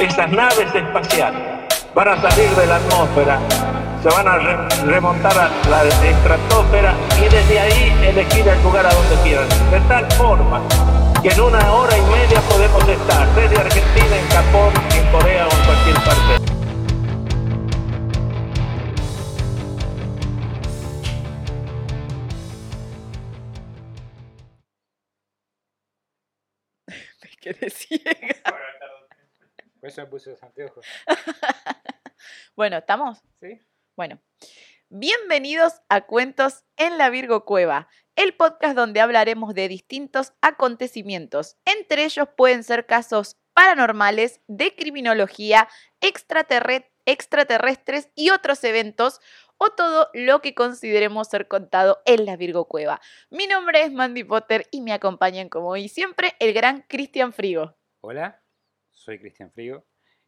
estas naves espaciales van a salir de la atmósfera, se van a remontar a la estratosfera y desde ahí elegir el lugar a donde quieran. De tal forma que en una hora y media podemos estar desde Argentina, en Japón, en Corea o en cualquier parte. quedé. Por eso me puse los anteojos. bueno, ¿estamos? Sí. Bueno, bienvenidos a Cuentos en la Virgo Cueva, el podcast donde hablaremos de distintos acontecimientos. Entre ellos pueden ser casos paranormales, de criminología, extraterrestres y otros eventos o todo lo que consideremos ser contado en la Virgo Cueva. Mi nombre es Mandy Potter y me acompañan como hoy siempre el gran Cristian Frigo. Hola, soy Cristian Frigo.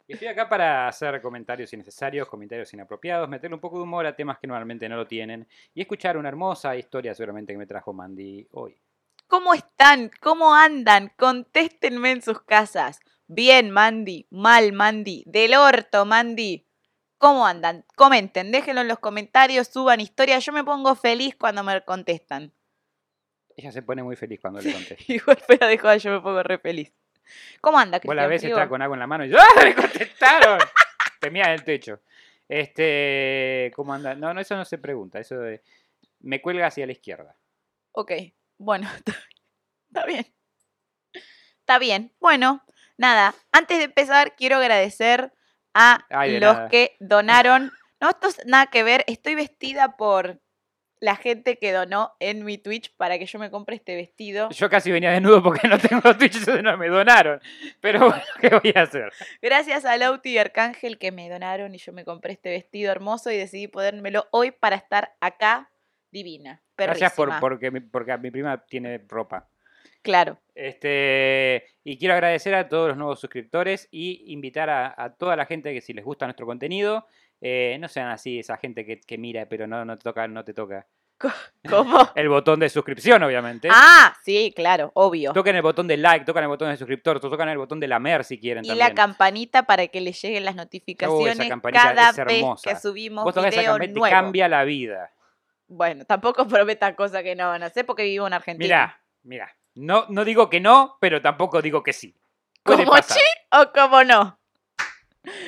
Y estoy acá para hacer comentarios innecesarios, comentarios inapropiados, meterle un poco de humor a temas que normalmente no lo tienen y escuchar una hermosa historia seguramente que me trajo Mandy hoy. ¿Cómo están? ¿Cómo andan? Contéstenme en sus casas. Bien, Mandy. Mal, Mandy. Del orto, Mandy. ¿Cómo andan? Comenten, déjenlo en los comentarios, suban historias. Yo me pongo feliz cuando me contestan. Ella se pone muy feliz cuando le contesto. Igual fuera de joda, yo me pongo re feliz. ¿Cómo anda, Cristian? Vos la vez está con algo en la mano y yo, ¡ah! ¡Me contestaron! Temía en el techo. Este, ¿cómo anda? No, no, eso no se pregunta. Eso de, me cuelga hacia la izquierda. Ok, bueno, está bien. Está bien. Bueno, nada, antes de empezar, quiero agradecer a los que donaron. No, esto es nada que ver. Estoy vestida por la gente que donó en mi Twitch para que yo me compre este vestido. Yo casi venía desnudo porque no tengo Twitch, entonces no me donaron. Pero bueno, ¿qué voy a hacer? Gracias a Lauti y Arcángel que me donaron y yo me compré este vestido hermoso y decidí ponérmelo hoy para estar acá divina. Gracias por, porque, porque mi prima tiene ropa. Claro. Este, y quiero agradecer a todos los nuevos suscriptores y invitar a, toda la gente que si les gusta nuestro contenido, eh, no sean así, esa gente que, mira, pero no, no te toca, no te toca. ¿Cómo? el botón de suscripción, obviamente. Ah, sí, claro, obvio. Toquen el botón de like, tocan el botón de suscriptor, tocan el botón de lamer si quieren. Y la campanita para que les lleguen las notificaciones cada vez que subimos Vos video nuevo. cambia la vida. Bueno, tampoco prometa cosas que no van a hacer porque vivo en Argentina. Mira, mira. No, no digo que no, pero tampoco digo que sí. ¿Como sí o como no?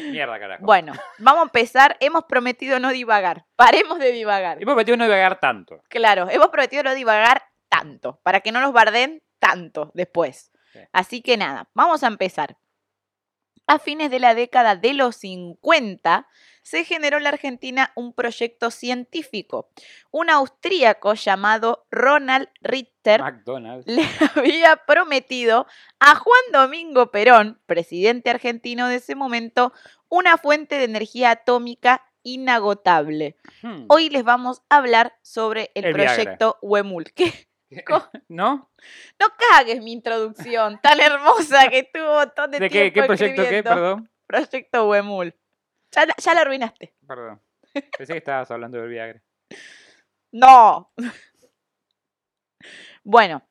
Mierda, carajo. Bueno, vamos a empezar. Hemos prometido no divagar. Paremos de divagar. Hemos prometido no divagar tanto. Claro, hemos prometido no divagar tanto. Para que no nos barden tanto después. Así que nada, vamos a empezar. A fines de la década de los 50, se generó en la Argentina un proyecto científico. Un austríaco llamado Ronald Richter le había prometido a Juan Domingo Perón, presidente argentino de ese momento, una fuente de energía atómica inagotable. Hmm. Hoy les vamos a hablar sobre el, proyecto Huemul. ¿No? No cagues mi introducción tan hermosa que tuvo un montón de, ¿De qué, qué proyecto qué, perdón? Proyecto Huemul. Ya, ya la arruinaste. Perdón. Pensé que estabas hablando del Viagra. No. Bueno,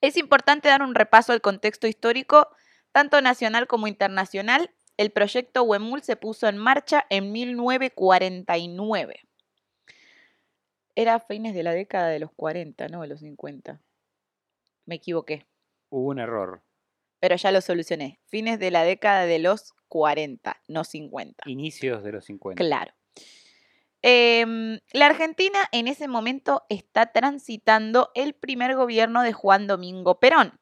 es importante dar un repaso al contexto histórico, tanto nacional como internacional. El proyecto Huemul se puso en marcha en 1949. Era a fines de la década de los 40, no de los 50. Me equivoqué. Hubo un error. Pero ya lo solucioné. Fines de la década de los 40, no 50. Inicios de los 50. Claro. Em, la Argentina en ese momento está transitando el primer gobierno de Juan Domingo Perón.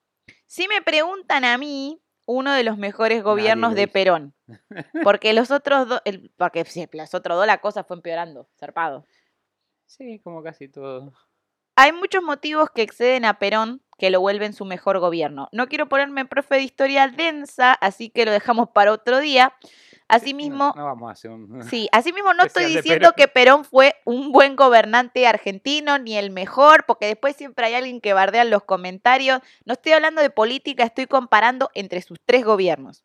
Si me preguntan a mí, uno de los mejores gobiernos de Perón. Porque los otros dos, porque los otros dos la cosa fue empeorando, zarpado. Sí, como casi todo. Hay muchos motivos que exceden a Perón que lo vuelven su mejor gobierno. No quiero ponerme profe de historia densa, así que lo dejamos para otro día. Asimismo, no, vamos a hacer un... Sí, asimismo no estoy diciendo que Perón fue un buen gobernante argentino ni el mejor, porque después siempre hay alguien que bardea en los comentarios. No estoy hablando de política, estoy comparando entre sus tres gobiernos.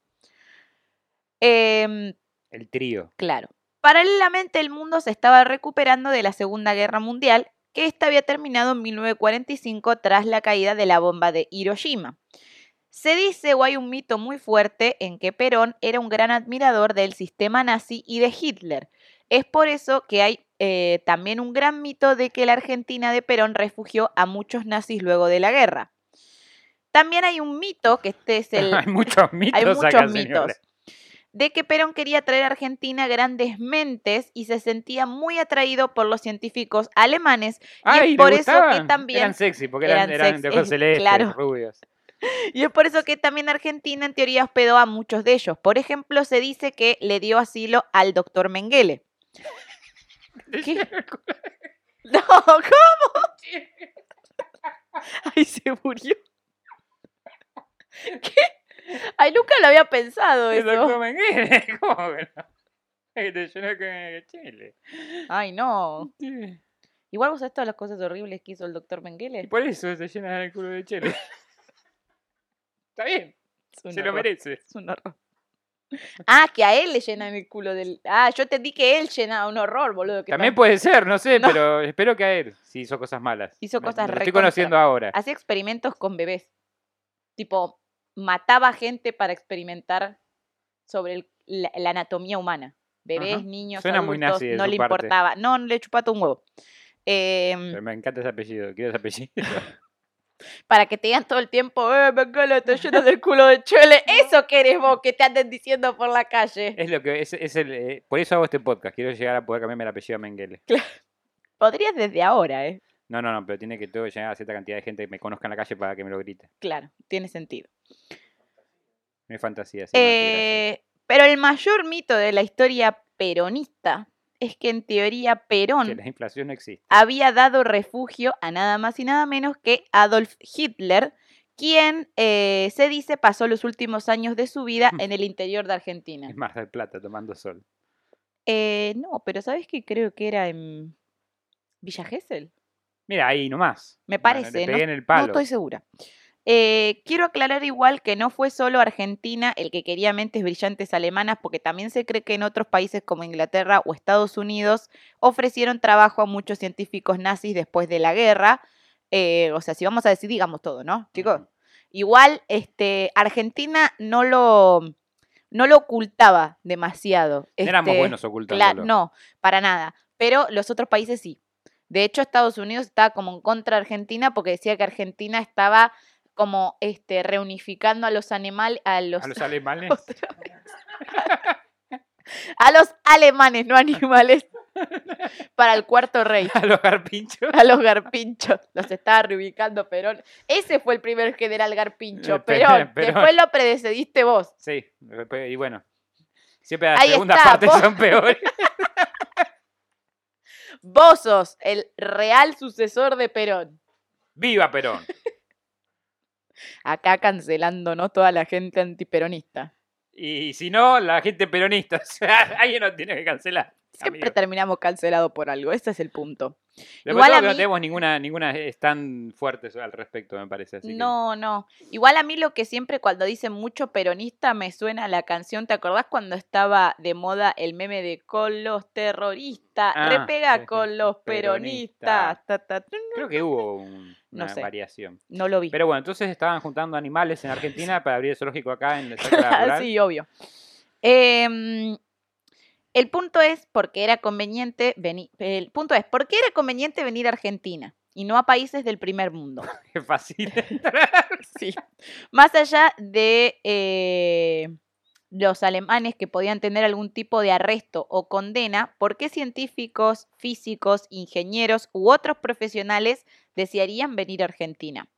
Em, el trío. Claro. Paralelamente, el mundo se estaba recuperando de la Segunda Guerra Mundial, que esta había terminado en 1945 tras la caída de la bomba de Hiroshima. Se dice o hay un mito muy fuerte en que Perón era un gran admirador del sistema nazi y de Hitler. Es por eso que hay eh, también un gran mito de que la Argentina de Perón refugió a muchos nazis luego de la guerra. También hay un mito, que este es el... hay muchos mitos hay muchos acá, mitos. De que Perón quería traer a Argentina grandes mentes y se sentía muy atraído por los científicos alemanes. Y Ay, es ¿le por eso que también. Eran sexy, porque eran, eran eran sexy, de ojos celestes, claro. rubios. Y es por eso que también Argentina en teoría hospedó a muchos de ellos. Por ejemplo, se dice que le dio asilo al doctor Mengele. ¿Qué? No, ¿cómo? Ay, se murió. ¿Qué? Ay, nunca lo había pensado El doctor eso. Mengele, ¿cómo que no? Que te llenó con chile. Ay, no. Sí. Igual vos sabés todas las cosas horribles que hizo el doctor Y Mengele. por eso se llena el culo de chile. Está bien, Es se lo merece. Es un horror. Ah, que a él le llenan el culo del. Ah, yo te di que él llenaba un horror, boludo. que También tal- puede ser, no sé, No. pero espero que a él si hizo cosas malas. Hizo Me- cosas lo estoy conociendo ahora. Hacía experimentos con bebés. Tipo, mataba gente para experimentar sobre el- la, la anatomía humana. Bebés, Ajá. niños, Suena muy adultos, nazi de no su le parte. importaba. No, no le chupaba un huevo. Pero me encanta ese apellido, quiero ese apellido. para que te digan todo el tiempo, eh, Mengele, te llenas del culo de chele. Eso querés vos que te anden diciendo por la calle. es lo que es, es el, eh, por eso hago este podcast, quiero llegar a poder cambiarme el apellido a Mengele. Podrías desde ahora, ¿eh? No, no, no, pero tiene que todo llegar a cierta cantidad de gente que me conozca en la calle para que me lo grite. Claro, tiene sentido. No es fantasía. sí. Eh, pero el mayor mito de la historia peronista es que en teoría Perón que la inflación no existe. había dado refugio a nada más y nada menos que Adolf Hitler, quien eh, se dice pasó los últimos años de su vida en el interior de Argentina. Es Mar del Plata tomando sol. Eh, no, pero ¿sabes qué? Creo que era en Villa Gesell. Mira, ahí nomás. Me parece, no, no estoy segura. Eh, quiero aclarar igual que no fue solo Argentina el que quería mentes brillantes alemanas, porque también se cree que en otros países como Inglaterra o Estados Unidos ofrecieron trabajo a muchos científicos nazis después de la guerra. Eh, o sea, si vamos a decir, digamos todo, ¿no, chicos? Igual, este, Argentina no lo, no lo ocultaba demasiado. No éramos este, buenos ocultándolo. no, para nada. Pero los otros países sí. De hecho, Estados Unidos estaba como en contra de Argentina porque decía que Argentina estaba como este reunificando a los animales a los A los alemanes. a los alemanes, no animales, para el cuarto rey, a los garpinchos. a los garpinchos. Los estaba reubicando Perón. Ese fue el primer general garpincho, Eh, Pe- Perón. Perón. Después lo predecediste vos. Sí, y bueno. Siempre las Ahí segundas está, partes vos- son peores. Vos sos el real sucesor de Perón. ¡Viva Perón! Acá cancelándonos toda la gente antiperonista. Y si no, la gente peronista. O sea, alguien nos tiene que cancelar. Siempre amigo. terminamos cancelados por algo, ese es el punto. Lo Igual a no tenemos ninguna, ninguna es tan fuerte al respecto, me parece. Así que- No, no. Igual a mí lo que siempre cuando dicen mucho peronista me suena la canción, ¿te acordás cuando estaba de moda el meme de con los terroristas? Ah, repega sí, con sí, los peronista. peronistas. ta, ta, ta. Creo que hubo un- No una sé. variación. No lo vi. Pero bueno, entonces estaban juntando animales en Argentina para abrir el zoológico acá en el Sacra Rural. sí, obvio. Em, el punto es porque era conveniente venir. El punto es ¿por qué era conveniente venir a Argentina y no a países del primer mundo? Qué fácil. Sí. Más allá de eh, los alemanes que podían tener algún tipo de arresto o condena, ¿por qué científicos, físicos, ingenieros u otros profesionales desearían venir a Argentina?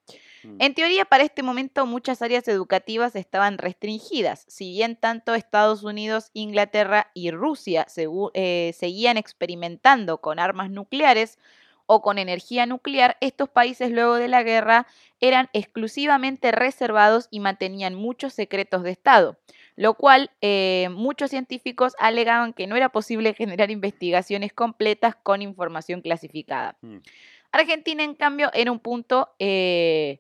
Mm. En teoría, para este momento muchas áreas educativas estaban restringidas, si bien tanto Estados Unidos, Inglaterra y Rusia eh, seguían experimentando con armas nucleares o con energía nuclear, estos países luego de la guerra eran exclusivamente reservados y mantenían muchos secretos de Estado, lo cual eh, muchos científicos alegaban que no era posible generar investigaciones completas con información clasificada. Mm. Argentina, en cambio, era un punto eh,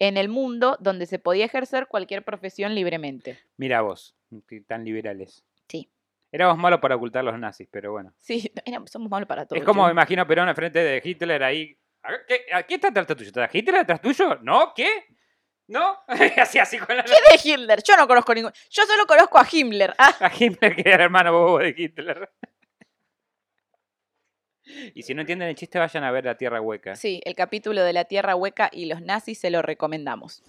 en el mundo donde se podía ejercer cualquier profesión libremente. Mira vos, que tan liberales. Sí. Éramos malos para ocultar los nazis, pero bueno. Sí, éramos- somos malos para todo. es como me imagino Perón al frente de Hitler ahí. ¿A ¿Qué, ¿A qué está atrás tuyo? ¿Está Hitler atrás tuyo? ¿No? ¿Qué? ¿No? así, así con la... ¿Quién es Hitler? Yo no conozco ningún. Yo solo conozco a Himmler. Ah, A Hitler, que era el hermano bobo de Hitler. Y si no entienden el chiste, vayan a ver La Tierra Hueca. sí, el capítulo de la Tierra Hueca y los nazis se lo recomendamos.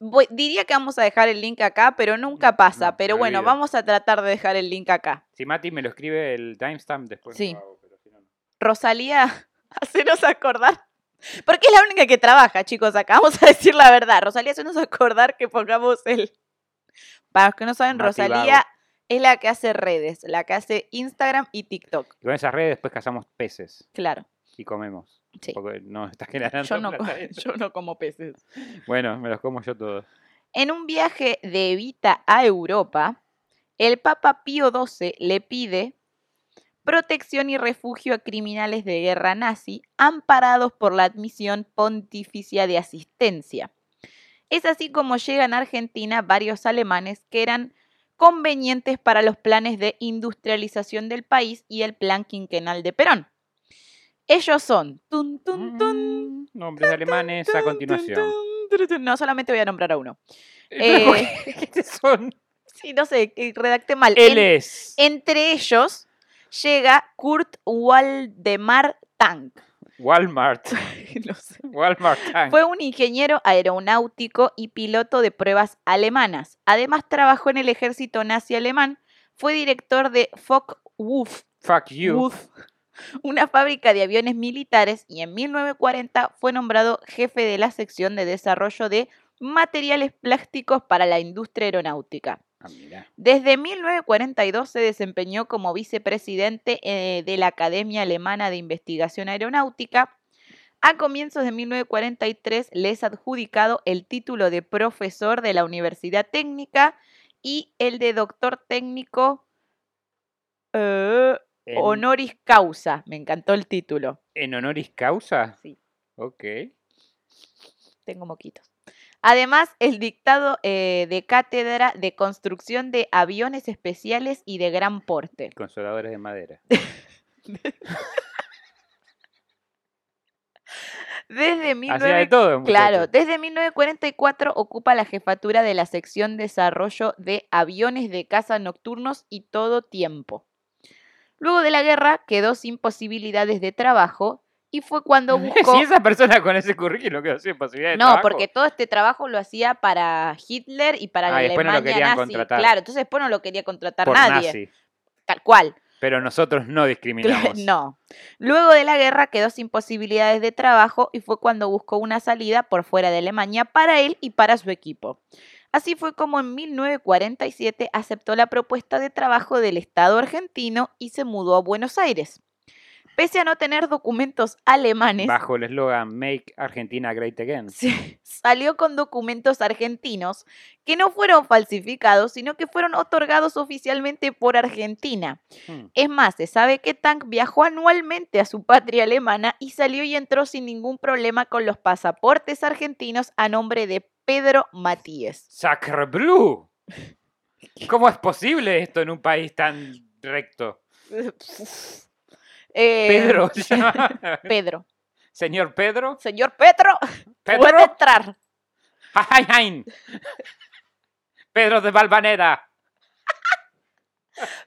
Voy- diría que vamos a dejar el link acá, pero nunca pasa. no, pero bueno, olvido. vamos a tratar de dejar el link acá. Si Mati me lo escribe el timestamp, después Sí. lo hago, pero si no. Rosalía, hacenos acordar. Porque es la única que trabaja, chicos, acá. Vamos a decir la verdad. Rosalía, hacenos acordar que pongamos el. Para los que no saben, Mati Rosalía. Es la que hace redes, la que hace Instagram y TikTok. Y con esas redes después cazamos peces Claro. y comemos. Sí. Porque no está generando Yo no, yo no como peces. Bueno, me los como yo todos. En un viaje de Evita a Europa, el Papa Pío XII le pide protección y refugio a criminales de guerra nazi amparados por la admisión pontificia de asistencia. Es así como llegan a Argentina varios alemanes que eran convenientes para los planes de industrialización del país y el plan quinquenal de Perón. Ellos son... tun, tun, tun, Mm, Nombres alemanes a tun, continuación. tun, tun, tun. No, solamente voy a nombrar a uno. Pero, Eh, ¿Qué son? Sí, no sé, que redacté mal. Él En- es. entre ellos llega Kurt Waldemar Tank. Walmart. No sé. Walmart Tank. Fue un ingeniero aeronáutico y piloto de pruebas alemanas. Además trabajó en el ejército nazi alemán. Fue director de Focke-Wulf, Fuck you. Wulf, una fábrica de aviones militares y en 1940 fue nombrado jefe de la sección de desarrollo de materiales plásticos para la industria aeronáutica. Ah. Desde 1942 se desempeñó como vicepresidente eh, de la Academia Alemana de Investigación Aeronáutica. A comienzos de 1943 le es adjudicado el título de profesor de la Universidad Técnica y el de doctor técnico eh, En, honoris causa. Me encantó el título. ¿En honoris causa? Sí. Ok. Tengo moquitos. Además, el dictado eh, de cátedra de construcción de aviones especiales y de gran porte. Consoladores de madera. Desde Hacía de 19... todo, Claro, desde 1944 ocupa la jefatura de la sección desarrollo de aviones de caza nocturnos y todo tiempo. Luego de la guerra quedó sin posibilidades de trabajo y fue cuando buscó... Si esa persona con ese currículum quedó sin posibilidad de No, trabajo. porque todo este trabajo lo hacía para Hitler y para Ah, la y después no lo Alemania querían nazi. contratar. Claro, entonces después no lo quería contratar por nadie. nazi. Tal cual. Pero nosotros no discriminamos. No. Luego de la guerra quedó sin posibilidades de trabajo y fue cuando buscó una salida por fuera de Alemania para él y para su equipo. Así fue como en 1947 aceptó la propuesta de trabajo del Estado argentino y se mudó a Buenos Aires. Pese a no tener documentos alemanes, Bajo el eslogan Make Argentina Great Again. se- salió con documentos argentinos que no fueron falsificados, sino que fueron otorgados oficialmente por Argentina. Hmm. Es más, se sabe que Tank viajó anualmente a su patria alemana y salió y entró sin ningún problema con los pasaportes argentinos a nombre de Pedro Matías. Sacre Blue. ¿Cómo es posible esto en un país tan recto? Eh, Pedro. llama. Pedro. Señor Pedro. Señor Pedro, puede Pedro. entrar. Ay, ay. Pedro de Valvanera.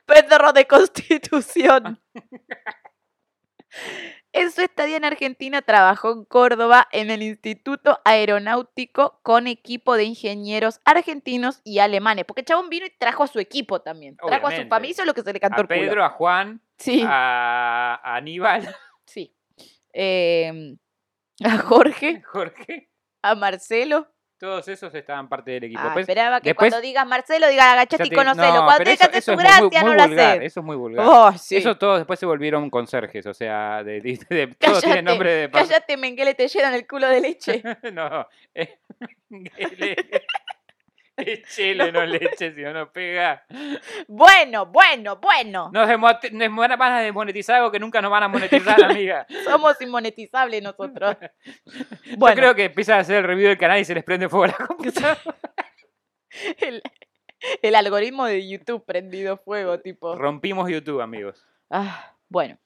Pedro de Constitución. En su estadía en Argentina trabajó en Córdoba en el Instituto Aeronáutico con equipo de ingenieros argentinos y alemanes. Porque el chabón vino y trajo a su equipo también. Trajo a su familia, lo que se le cantó A el culo. Pedro, a Juan, Sí, a a Aníbal, sí. Eh, a Jorge, Jorge. a Marcelo. Todos esos estaban parte del equipo. Ah, Pues, esperaba que después- cuando digas Marcelo, digas agachate y conocelo. no, Cuando eso- eso su es muy- gracia, muy no vulgar, sé. Eso es muy vulgar. Oh, sí. Eso todos después se volvieron conserjes, o sea, de, de- de- todos tienen nombre de... Cállate, Menguele, te llenan el culo de leche. no, eh, chile, no leche, si no nos pega. Bueno, bueno, bueno. Nos, nos van a desmonetizar algo que nunca nos van a monetizar, amiga. Somos inmonetizables nosotros. Yo creo que empiezan a hacer el review del canal y se les prende fuego la computadora. el, el algoritmo de YouTube prendido fuego, tipo. Rompimos YouTube, amigos. Ah, bueno.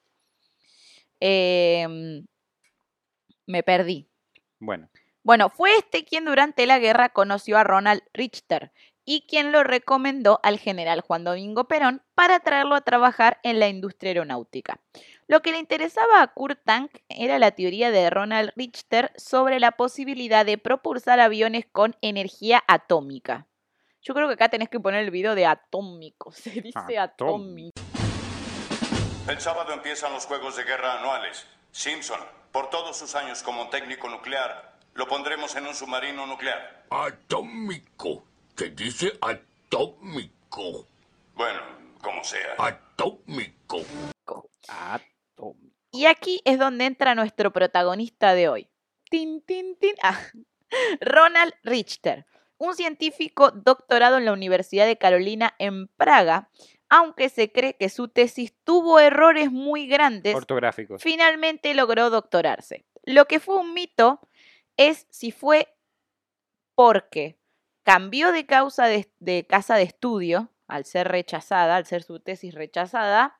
Em, me perdí. Bueno, Bueno, fue este quien durante la guerra conoció a Ronald Richter y quien lo recomendó al general Juan Domingo Perón para traerlo a trabajar en la industria aeronáutica. Lo que le interesaba a Kurt Tank era la teoría de Ronald Richter sobre la posibilidad de propulsar aviones con energía atómica. Yo creo que acá tenés que poner el video de atómico, se dice atómico. El sábado empiezan los Juegos de Guerra anuales. Simpson, por todos sus años como técnico nuclear, lo pondremos en un submarino nuclear. Atómico. Se dice atómico. Bueno, como sea. Atómico. Atómico. Y aquí es donde entra nuestro protagonista de hoy. Tin, tin, tin. Ah, Ronald Richter, un científico doctorado en la Universidad de Carolina en Praga, aunque se cree que su tesis tuvo errores muy grandes, Ortográficos. finalmente logró doctorarse. Lo que fue un mito es si fue porque cambió de causa de, de casa de estudio al ser rechazada, al ser su tesis rechazada,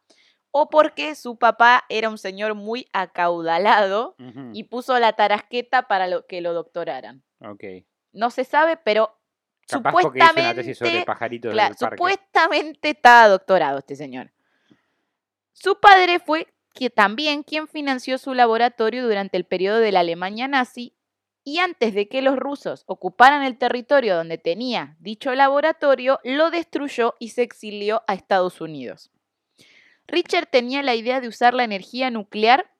o porque su papá era un señor muy acaudalado y puso la tarasqueta para lo- que lo doctoraran. Ok. No se sabe, pero Capaz porque hizo supuestamente, una tesis sobre pajaritos Cla- del parque. supuestamente está doctorado este señor. Su padre fue que también quien financió su laboratorio durante el periodo de la Alemania nazi y antes de que los rusos ocuparan el territorio donde tenía dicho laboratorio, lo destruyó y se exilió a Estados Unidos. Richard tenía la idea de usar la energía nuclear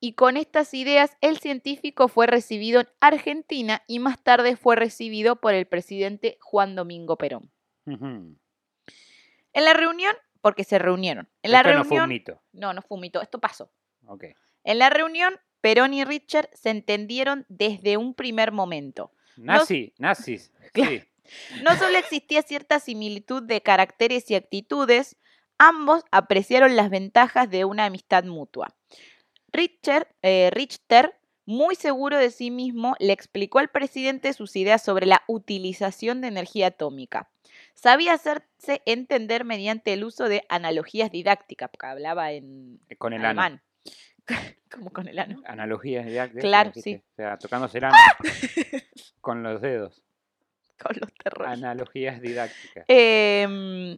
y con estas ideas el científico fue recibido en Argentina y más tarde fue recibido por el presidente Juan Domingo Perón. En la reunión, porque se reunieron, en la Esto no reunión, fue un mito. no, no fue un mito, esto pasó. Ok. En la reunión, Perón y Richard se entendieron desde un primer momento. Nazi, nazis. Claro. Sí. No solo existía cierta similitud de caracteres y actitudes, ambos apreciaron las ventajas de una amistad mutua. Richard, eh, Richter, muy seguro de sí mismo, le explicó al presidente sus ideas sobre la utilización de energía atómica. Sabía hacerse entender mediante el uso de analogías didácticas, porque hablaba en Con el ano. Como con el ano. Analogías didácticas. Claro, sí. O sea, tocándose el ano. con los dedos. Con los terrores. Analogías didácticas. Em,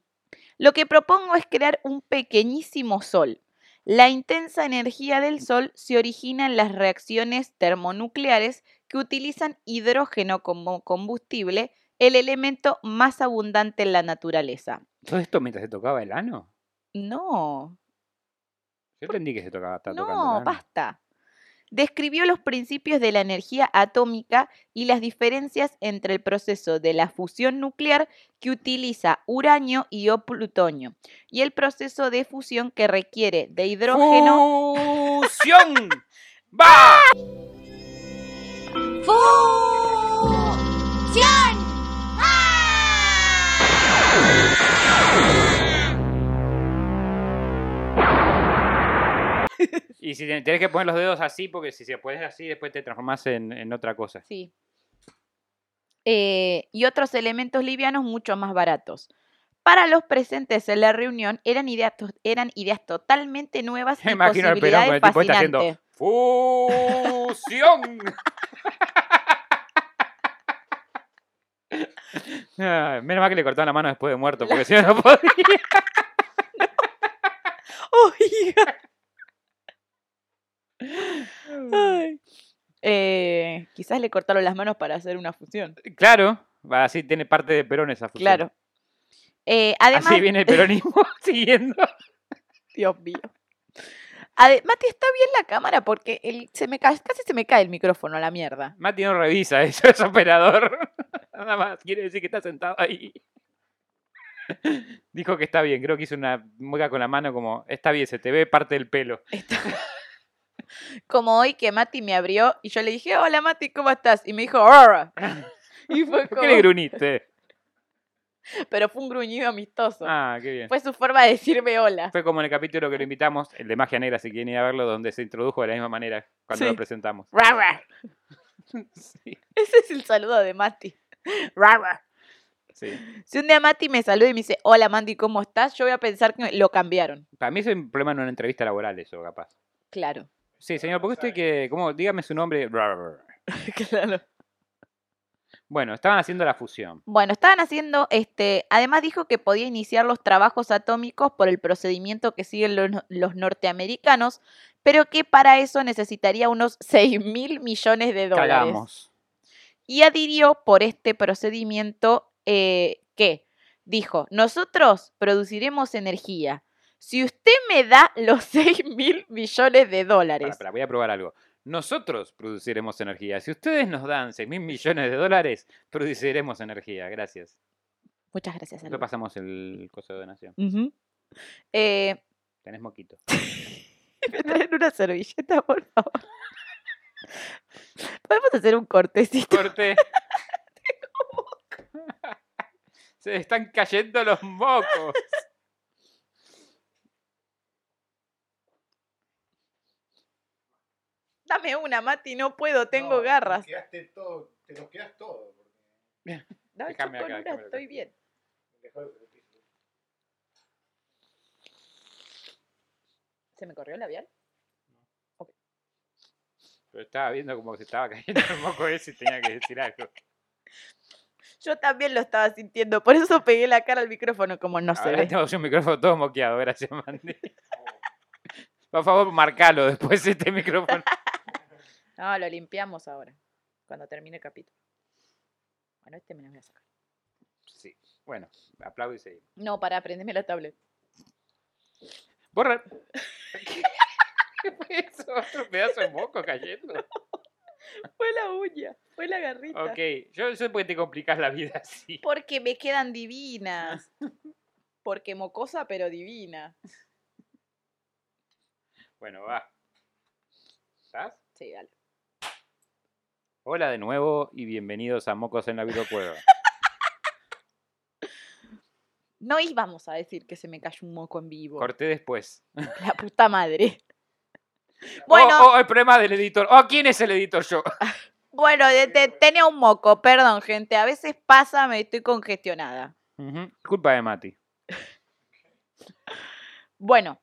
lo que propongo es crear un pequeñísimo sol. La intensa energía del sol se origina en las reacciones termonucleares que utilizan hidrógeno como combustible, el elemento más abundante en la naturaleza. ¿Todo esto mientras se tocaba el ano? No, Yo entendí que se tocaba, el no, basta. Describió los principios de la energía atómica y las diferencias entre el proceso de la fusión nuclear que utiliza uranio y o plutonio y el proceso de fusión que requiere de hidrógeno. ¡Fusión! ¡Va! ¡Fusión! Y si tenés que poner los dedos así, porque si se pones así, después te transformás en, en otra cosa. Sí. Eh, y otros elementos livianos mucho más baratos. Para los presentes en la reunión eran ideas, eran ideas totalmente nuevas Me y imagino al Perón con el tipo este haciendo. ¡Fusión! Ah, menos mal que le cortaron la mano después de muerto, porque si no, no podía. Oiga. Ay. Eh, quizás le cortaron las manos para hacer una fusión. Claro, va, así tiene parte de Perón esa fusión. Claro. Eh, además, Así viene el peronismo siguiendo. Dios mío. Ade- Mati, está bien la cámara porque el- se me ca- casi se me cae el micrófono a la mierda. Mati no revisa eso, es operador. Nada más, quiere decir que está sentado ahí. Dijo que está bien, creo que hizo una mueca con la mano como, está bien, se te ve parte del pelo. Está- Como hoy que Mati me abrió y yo le dije, hola Mati, ¿cómo estás? Y me dijo, "Arr". Y fue ¿Por qué le como, gruniste? pero fue un gruñido amistoso. Ah, qué bien. Fue su forma de decirme hola. Fue como en el capítulo que lo invitamos, el de Magia Negra, si quieren ir a verlo, donde se introdujo de la misma manera cuando Sí. lo presentamos. Rar, rar. Sí, Ese es el saludo de Mati. Rar, rar. sí. Si un día Mati me saluda y me dice, hola Mandy, ¿cómo estás? Yo voy a pensar que lo cambiaron. Para mí es un problema en una entrevista laboral eso, capaz. Claro, Sí, señor, ¿por qué usted que, cómo, dígame su nombre? claro. Bueno, estaban haciendo la fusión. Bueno, estaban haciendo, este, además dijo que podía iniciar los trabajos atómicos por el procedimiento que siguen los, los norteamericanos, pero que para eso necesitaría unos 6 mil millones de dólares. Cagamos. Y adhirió por este procedimiento eh, que dijo, nosotros produciremos energía. Si usted me da los 6 mil millones de dólares. pará, voy a probar algo. Nosotros produciremos energía. Si ustedes nos dan 6 mil millones de dólares, produciremos energía. Gracias. Muchas gracias. Alberto. pasamos el coso de donación. Ujú. Eh, Tenés moquito. me traen una servilleta, por favor. Podemos hacer un cortecito. Corte. Se están cayendo los mocos. Dame una, Mati, no puedo, tengo No, garras. Te, quedaste todo, te lo quedas todo. Porque No, yo Déjame con acá, una déjame acá. estoy bien. ¿Se me corrió el labial? Pero estaba viendo como que se estaba cayendo el moco ese y tenía que decir algo. Yo también lo estaba sintiendo, por eso pegué la cara al micrófono como no se ve. tengo yo un micrófono todo moqueado, gracias, Mandy. Por favor, marcalo después este micrófono. No, lo limpiamos ahora, cuando termine el capítulo. Bueno, este me lo voy a sacar. Sí. Bueno, aplaudo y seguimos. No, para, prendeme la tablet. Borra. ¿Qué fue eso? ¿Otro pedazo de moco cayendo? Fue la uña, fue la garrita. Ok, yo sé por qué te complicas la vida así. Porque me quedan divinas. Porque mocosa, pero divina. Bueno, va. ¿Estás? Sí, dale. Hola de nuevo y bienvenidos a Mocos en la Videocueva. No íbamos a decir que se me cayó un moco en vivo. Corté después. La puta madre. Bueno, Oh, oh, el problema del editor. Oh, ¿quién es el editor? Yo. bueno, de- de- tenía un moco, perdón, gente. A veces pasa, me estoy congestionada. Culpa de Mati. Bueno,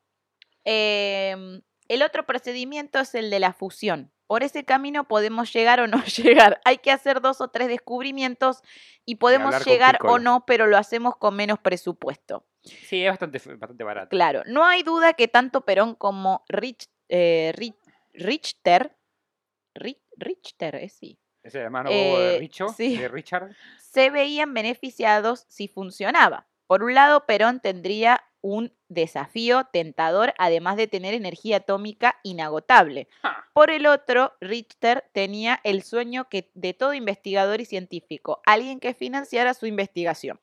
em, el otro procedimiento es el de la fusión. Por ese camino podemos llegar o no llegar. Hay que hacer dos o tres descubrimientos y podemos llegar o no, pero lo hacemos con menos presupuesto. Sí, es bastante, bastante barato. Claro, no hay duda que tanto Perón como Rich, eh, Ri- Richter, Ri- Richter, es sí, Ese hermano de Eh, Richo, sí. de Richard. se veían beneficiados si funcionaba. Por un lado, Perón tendría un desafío tentador, además de tener energía atómica inagotable. Por el otro, Richter tenía el sueño que, de todo investigador y científico, alguien que financiara su investigación.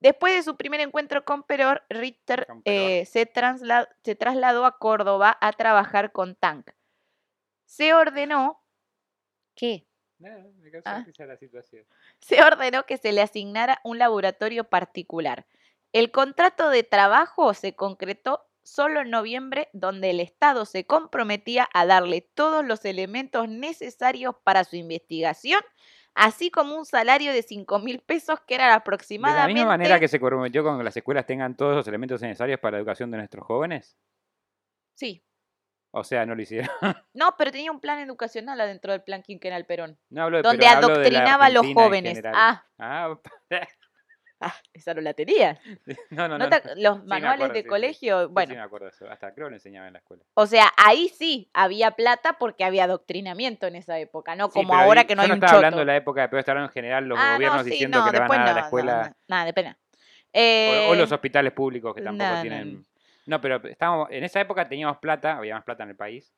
Después de su primer encuentro con Perón, Richter eh, se, trasla- se trasladó a Córdoba a trabajar con Tank. Se ordenó... ¿Qué? Me Ah. risa la situación. se ordenó que se le asignara un laboratorio particular. El contrato de trabajo se concretó solo en noviembre, donde el Estado se comprometía a darle todos los elementos necesarios para su investigación, así como un salario de 5 mil pesos, que era De la aproximadamente... misma manera que se comprometió con que las escuelas tengan todos los elementos necesarios para la educación de nuestros jóvenes. Sí. O sea, no lo hicieron. No, pero tenía un plan educacional adentro del plan quinquenal Perón, No hablo de donde pero hablo de la adoctrinaba a los jóvenes. Ah, Ah, ah, esa no la tenía. no, no, ¿No no. no. los manuales acuerdo, de sí, colegio, Sí, sí, bueno, me acuerdo eso. Hasta creo que lo enseñaba en la escuela. O sea, ahí sí había plata porque había adoctrinamiento en esa época, no como ahora ahí- que no hay no un estaba choto. hablando de la época de Estarón en general, los Ah, no, gobiernos sí, diciendo no, que le van a dar a no, la no, escuela. no, nada, de pena. O, o los Eh, hospitales públicos que tampoco no, no, tienen. No, pero estábamos, en esa época teníamos plata, había más plata en el país.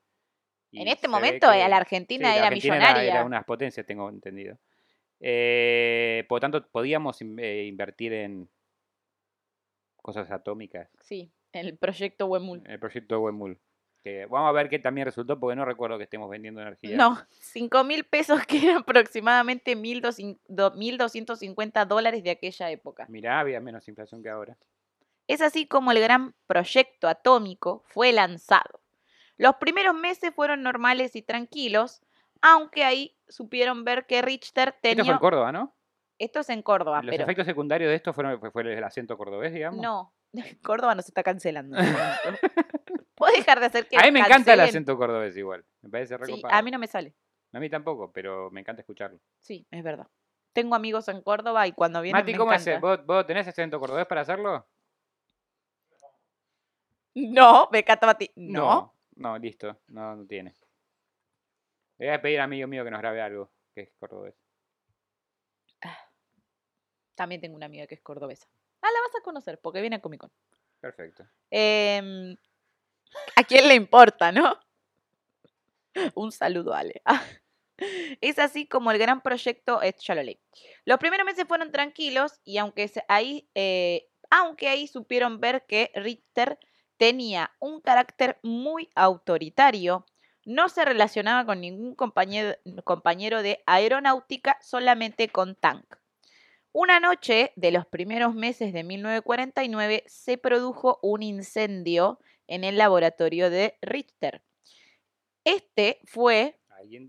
en este momento eh, que- la sí, Argentina la era Argentina millonaria. Era, unas potencias, tengo entendido. Eh, por lo tanto, podíamos in- eh, invertir en cosas atómicas. Sí, en el proyecto Huemul. En el proyecto Wemul. Que vamos a ver qué también resultó, porque no recuerdo que estemos vendiendo energía. No, 5 mil pesos que eran aproximadamente 1.200 do- 1.250 dólares de aquella época. Mirá, había menos inflación que ahora. Es así como el gran proyecto atómico fue lanzado. Los primeros meses fueron normales y tranquilos, aunque ahí supieron ver que Richter Esto fue tenía... en Córdoba, ¿no? Esto es en Córdoba, Los pero... efectos secundarios de esto fueron, fue, fue el acento cordobés, digamos. No, Córdoba nos está cancelando. ¿Puedo dejar de hacer que a mí me encanta el acento cordobés igual. Me parece Sí, a mí no me sale. A mí tampoco, pero me encanta escucharlo. Sí, es verdad. Tengo amigos en Córdoba y cuando vienen Mati, me ¿cómo es? ¿Vos, ¿Vos tenés acento cordobés para hacerlo? No, me encanta Mati. No. No, no, listo. No, no tiene. Le voy a pedir a amigo mío que nos grabe algo que es cordobés. También tengo una amiga que es cordobesa. Ah, la vas a conocer porque viene a Comic Con. Perfecto. Em, ¿A quién le importa, no? Un saludo, Ale. Ah, Es así como el gran proyecto, eh, ya lo leí. Los primeros meses fueron tranquilos y aunque ahí, eh, aunque ahí supieron ver que Richter tenía un carácter muy autoritario, no se relacionaba con ningún compañero, compañero de aeronáutica, solamente con Tank. Una noche de los primeros meses de 1949 se produjo un incendio en el laboratorio de Richter. Este fue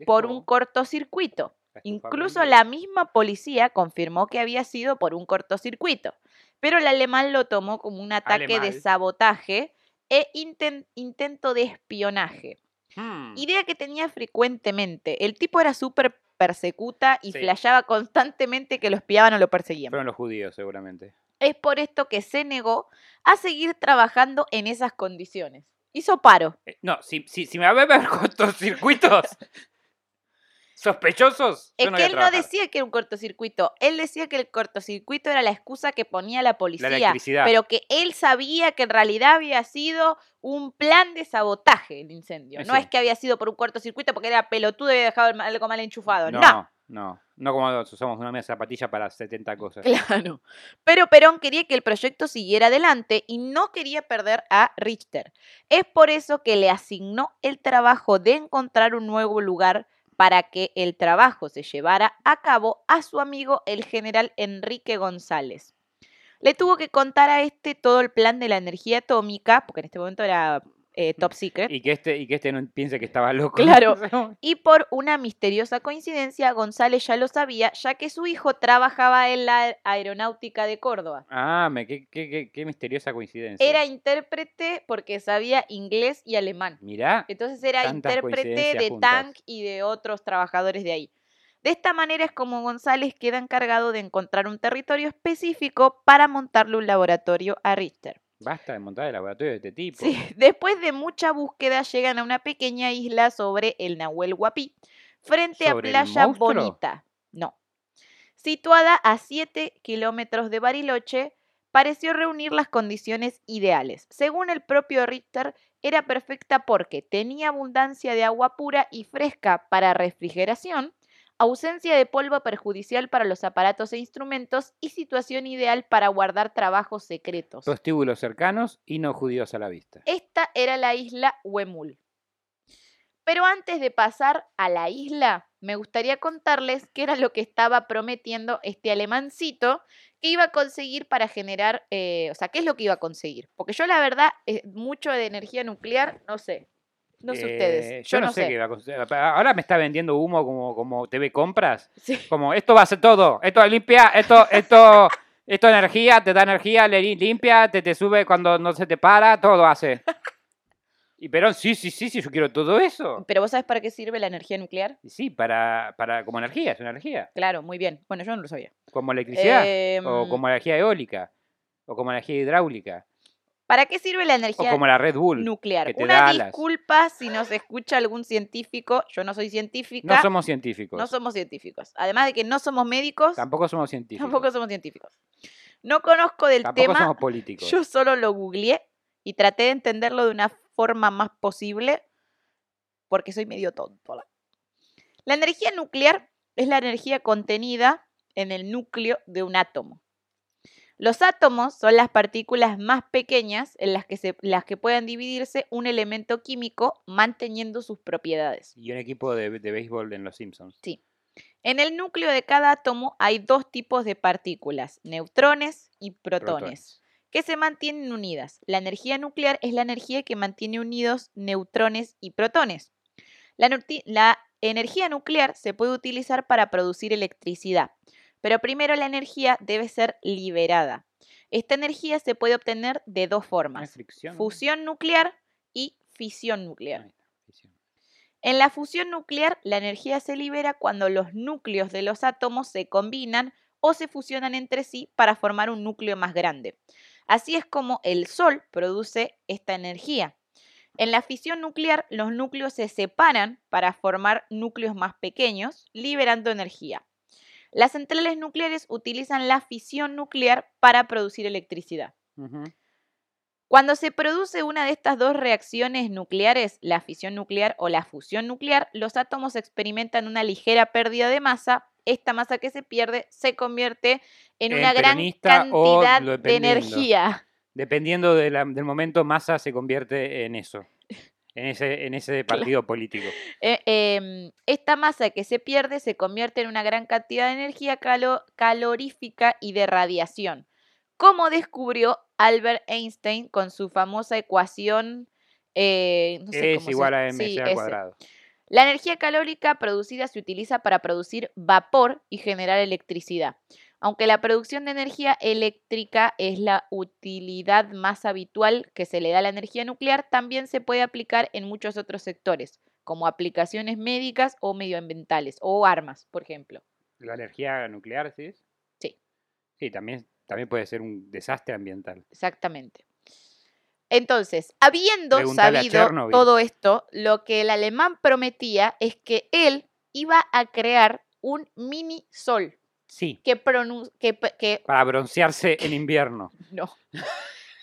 por un cortocircuito. Incluso la misma policía confirmó que había sido por un cortocircuito, pero el alemán lo tomó como un ataque de sabotaje e inten- intento de espionaje. Hmm. Idea que tenía frecuentemente. El tipo era súper persecuta y Sí. flasheaba constantemente que lo espiaban o lo perseguían. Fueron los judíos, seguramente. Es por esto que se negó a seguir trabajando en esas condiciones. Hizo paro. Eh, No, si, si, si me va a ver cortocircuitos sospechosos, Es no que él no decía que era un cortocircuito. Él decía que el cortocircuito era la excusa que ponía la policía. Pero que él sabía que en realidad había sido un plan de sabotaje el incendio. No es que había sido por un cortocircuito porque era pelotudo y había dejado algo mal enchufado. No. No, no, no como usamos una mesa zapatilla para 70 cosas. Claro. Pero Perón quería que el proyecto siguiera adelante y no quería perder a Richter. Es por eso que le asignó el trabajo de encontrar un nuevo lugar para que el trabajo se llevara a cabo a su amigo el general Enrique González. Le tuvo que contar a este todo el plan de la energía atómica, porque en este momento era eh, top secret. Y que este, y que este no piense que estaba loco. Claro. Y por una misteriosa coincidencia, González ya lo sabía, ya que su hijo trabajaba en la aeronáutica de Córdoba. Ah, me, qué, qué, qué, qué misteriosa coincidencia. Era intérprete porque sabía inglés y alemán. Mirá, Entonces era intérprete de juntas. Tank y de otros trabajadores de ahí. De esta manera es como González queda encargado de encontrar un territorio específico para montarle un laboratorio a Richter. Basta de montar el laboratorio de este tipo. Sí, después de mucha búsqueda llegan a una pequeña isla sobre el Nahuel Huapi, frente a ¿Sobre el Playa? Bonita. No. Situada a 7 kilómetros de Bariloche, pareció reunir las condiciones ideales. Según el propio Richter, era perfecta porque tenía abundancia de agua pura y fresca para refrigeración, ausencia de polvo perjudicial para los aparatos e instrumentos y situación ideal para guardar trabajos secretos. Prostíbulos cercanos y no judíos a la vista. Esta era la isla Huemul. Pero antes de pasar a la isla, me gustaría contarles qué era lo que estaba prometiendo este alemancito que iba a conseguir para generar, eh, o sea, qué es lo que iba a conseguir. Porque yo la verdad, eh, mucho de energía nuclear, no sé. No sé Eh, ustedes. Yo, no sé, qué iba a. Ahora me está vendiendo humo como, como TV Compras. Sí. Como esto va a ser todo. Esto limpia, esto, esto, esto energía, te da energía, le limpia, te, te sube cuando no se te para, todo hace. Y Perón, sí, sí, sí, sí, yo quiero todo eso. Pero vos sabés para qué sirve la energía nuclear? Sí, para, para, como energía, es una energía. Claro, muy bien. Bueno, yo no lo sabía. Como electricidad, o Em, como energía eólica, o como energía hidráulica, ¿Para qué sirve la o energía como la Red Bull. nuclear? que te Una alas. disculpa si nos escucha algún científico. Yo no soy científica. No somos científicos. No somos científicos. Además de que no somos médicos, Tampoco somos científicos. tampoco somos científicos. No conozco del Tampoco tema, somos políticos. yo solo lo googleé y traté de entenderlo de una forma más posible porque soy medio tonto. La energía nuclear es la energía contenida en el núcleo de un átomo. Los átomos son las partículas más pequeñas en las que, se, las que pueden dividirse un elemento químico manteniendo sus propiedades. Y un equipo de, de béisbol en Los Simpsons. En el núcleo de cada átomo hay dos tipos de partículas, neutrones y protones, Protones. que se mantienen unidas. La energía nuclear es la energía que mantiene unidos neutrones y protones. La energía nuclear se puede utilizar para producir electricidad, pero primero la energía debe ser liberada. Esta energía se puede obtener de dos ¿No es formas, fusión nuclear y fisión nuclear. En la fusión nuclear, la energía se libera cuando los núcleos de los átomos se combinan o se fusionan entre sí para formar un núcleo más grande. Así es como el Sol produce esta energía. En la fisión nuclear, los núcleos se separan para formar núcleos más pequeños, liberando energía. Las centrales nucleares utilizan la fisión nuclear para producir electricidad. Cuando se produce una de estas dos reacciones nucleares, la fisión nuclear o la fusión nuclear, los átomos experimentan una ligera pérdida de masa. Esta masa que se pierde se convierte en una gran cantidad de energía. Dependiendo de la- del momento, masa se convierte en eso. En ese, en ese partido político. Eh, em, esta masa que se pierde se convierte en una gran cantidad de energía calo- calorífica y de radiación, como descubrió Albert Einstein con su famosa ecuación. eh, no sé es cómo se- igual a mc sí, al ese. cuadrado. La energía calórica producida se utiliza para producir vapor y generar electricidad. Aunque la producción de energía eléctrica es la utilidad más habitual que se le da a la energía nuclear, también se puede aplicar en muchos otros sectores, como aplicaciones médicas o medioambientales, o armas, por ejemplo. La energía nuclear, ¿sí? Sí. Sí, también, también puede ser un desastre ambiental. Exactamente. Entonces, habiendo Preguntale sabido todo esto, lo que el alemán prometía es que él iba a crear un mini sol. Sí, que, que, que- para broncearse en invierno. no,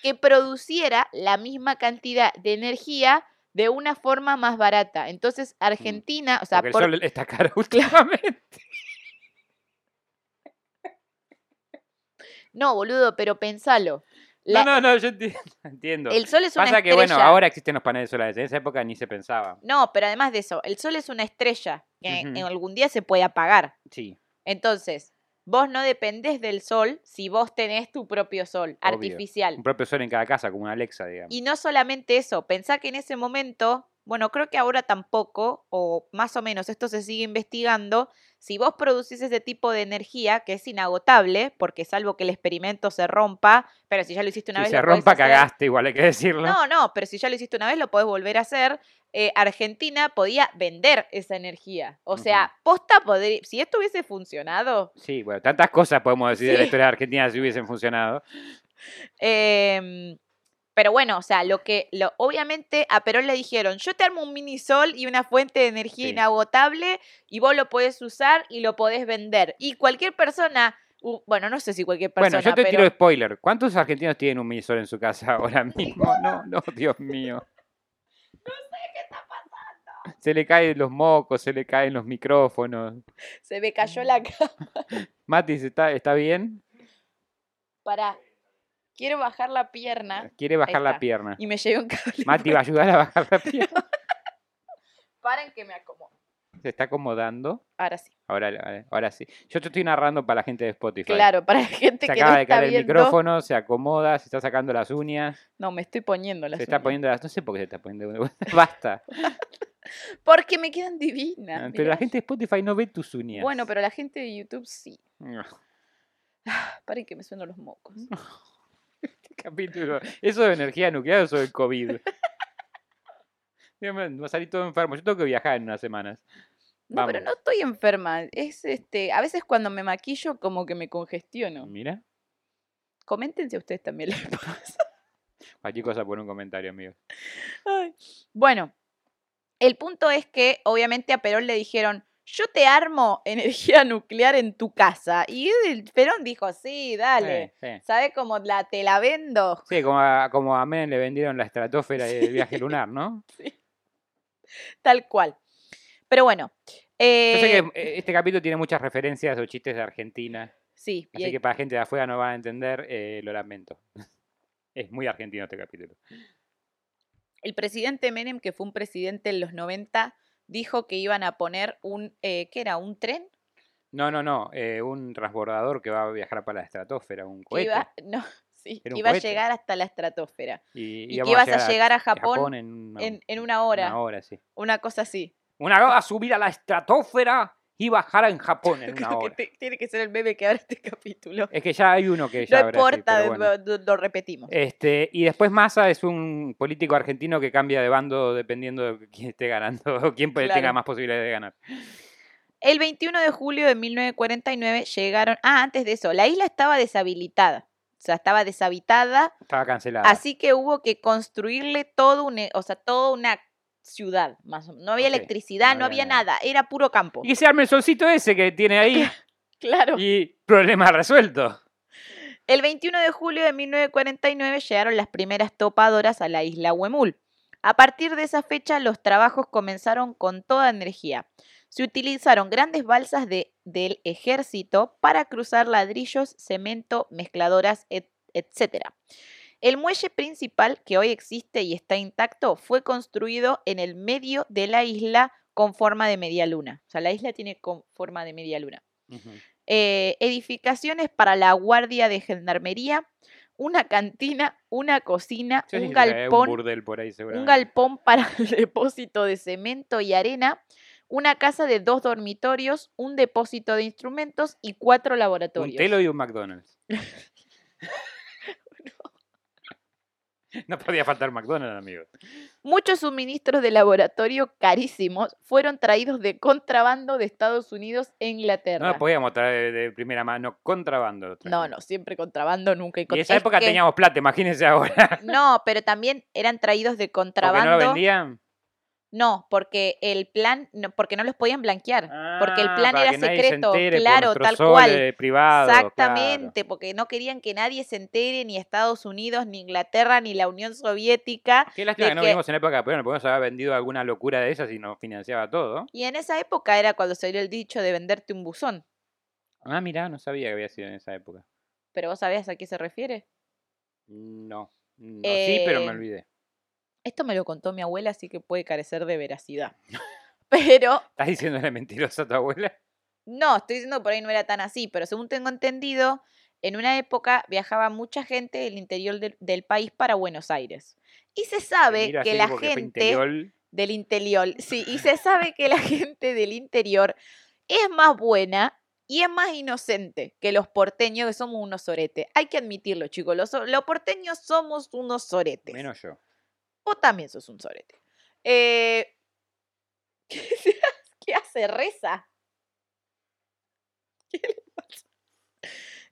que produciera la misma cantidad de energía de una forma más barata. Entonces, Argentina, o sea, Porque el sol está caro últimamente. no, boludo, pero pensalo. La- No, no, no, yo enti- entiendo. El sol es una Pasa que, estrella. bueno, ahora existen los paneles solares. En esa época ni se pensaba. No, pero además de eso, el sol es una estrella que en algún día se puede apagar. Sí, Entonces, vos no dependés del sol si vos tenés tu propio sol Obvio. artificial. un propio sol en cada casa, como una Alexa, digamos. Y no solamente eso, pensá que en ese momento, bueno, creo que ahora tampoco, o más o menos esto se sigue investigando, si vos producís ese tipo de energía que es inagotable, porque salvo que el experimento se rompa, pero si ya lo hiciste una Si vez... se lo rompa, hacer. cagaste, igual hay que decirlo. No, no, pero si ya lo hiciste una vez, lo podés volver a hacer. Eh, Argentina podía vender esa energía. O sea, posta podría... Si esto hubiese funcionado, Sí, bueno, tantas cosas podemos decir de la historia de Argentina si hubiesen funcionado. Em, pero bueno, o sea, lo que, lo, obviamente a Perón le dijeron, yo te armo un mini sol y una fuente de energía Sí. inagotable y vos lo podés usar y lo podés vender. Y cualquier persona, bueno, no sé si cualquier persona, Bueno, yo te pero tiro spoiler. ¿Cuántos argentinos tienen un minisol en su casa ahora mismo? No, no, Dios mío. No sé qué está pasando. Se le caen los mocos, se le caen los micrófonos. se me cayó la cama. Matis, ¿está, está bien? Pará, quiero bajar la pierna Quiere bajar la pierna. y me llevé un cable. Mati va a ayudar a bajar la pierna. Paren que me acomodo. Se está acomodando. Ahora sí. Ahora, ahora- sí. Yo te estoy narrando para la gente de Spotify. Claro, para la gente Se que acaba no de está caer el viendo. micrófono, se acomoda, se está sacando las uñas, No, me estoy poniendo las se está uñas. poniendo las... No sé por qué se está poniendo... Basta. Porque me quedan divinas. Pero mirá. la gente de Spotify no ve tus uñas. Bueno, pero la gente de YouTube sí. Paren que me suenan los mocos. Capítulo. ¿Eso de energía nuclear o eso del COVID? A salir todo enfermo. Yo tengo que viajar en unas semanas. No, pero no estoy enferma. Es este, a veces cuando me maquillo como que me congestiono. Mira. Comenten si a ustedes también les pasa. Cualquier cosa por un comentario, amigo. Ay. Bueno, el punto es que obviamente a Perón le dijeron, yo te armo energía nuclear en tu casa. Y Perón dijo, sí, dale. Sí, sí. ¿Sabes cómo la, te la vendo? Sí, como a, como a Men le vendieron la estratosfera y el viaje lunar, ¿no? Tal cual. Pero bueno. Yo sé eh, que eh, este capítulo tiene muchas referencias o chistes de Argentina. sí, y Así que para gente de afuera no va a entender, eh, lo lamento. Es muy argentino este capítulo. el presidente Menem, que fue un presidente en los 90, dijo que iban a poner un, eh, ¿qué era? ¿Un tren? No, no, no. eh, un transbordador que va a viajar para la estratosfera, un cohete. iba, no, sí, iba a llegar hasta la estratosfera. Y, Y que ibas a llegar a Japón, en una, en, en una hora, Una hora, sí. una cosa así. Una hora a subir a la estratosfera y bajar en Japón en una Creo que hora. te- tiene que ser el meme que abre este capítulo. Es que ya hay uno que ya No habrá, importa, bueno. lo- lo repetimos. Este, y después Massa es un político argentino que cambia de bando dependiendo de quién esté ganando o quién tenga más posibilidades de ganar. El 21 de julio de 1949 llegaron. Ah, antes de eso, la isla estaba deshabilitada. O sea, estaba deshabitada. Estaba cancelada. Así que hubo que construirle todo un, e- o sea, toda una ciudad. Más o menos. No había electricidad, no no, había nada. nada. Era puro campo. Y se arme el solcito ese que tiene ahí Claro. y problema resuelto. El 21 de julio de 1949 llegaron las primeras topadoras a la isla Huemul. A partir de esa fecha, los trabajos comenzaron con toda energía. Se utilizaron grandes balsas de- del ejército para cruzar ladrillos, cemento, mezcladoras, et- etc. El muelle principal, que hoy existe y está intacto, fue construido en el medio de la isla con forma de media luna. O sea, la isla tiene con forma de media luna eh, edificaciones para la guardia de gendarmería, una cantina, una cocina, un galpón, Un burdel por ahí un galpón para el depósito de cemento y arena, una casa de dos dormitorios, un depósito de instrumentos y cuatro Un laboratorios. telo y un McDonald's. No podía faltar McDonald's, amigo. Muchos suministros de laboratorio carísimos fueron traídos de contrabando de Estados Unidos e No Inglaterra. lo podíamos traer de, primera mano, contrabando. No, no, siempre contrabando, nunca. Y en esa es época que- teníamos plata, imagínense ahora. No, pero también eran traídos de contrabando. no lo vendían. No, porque el plan, no, porque no los podían blanquear. porque el Ah, plan era se secreto, claro, tal cual. privado, claro. Exactamente, porque no querían que nadie se entere, ni Estados Unidos, ni Inglaterra, ni la Unión Soviética. Qué lástima que no vivimos en la época, pero no podemos haber vendido alguna locura de esas y nos financiaba todo. Y en esa época era cuando salió el dicho de venderte un buzón. Ah, mirá, no sabía que había sido en esa época. ¿Pero vos sabías a qué se refiere? No. no sí, pero me Eh, olvidé. Esto me lo contó mi abuela, así que puede carecer de veracidad. Pero ¿Estás diciéndole mentirosa a tu abuela? No, estoy diciendo por ahí no era tan así, pero según tengo entendido, en una época viajaba mucha gente del interior del, del país para Buenos Aires. Y se sabe que la gente interior. del interior, sí, y se sabe que la gente del interior es más buena y es más inocente que los porteños, que somos unos soretes. Hay que admitirlo, chicos, los, los porteños somos unos soretes. Menos yo. O también sos un sorete. Eh, ¿qué, hace? Reza. ¿Qué le pasa?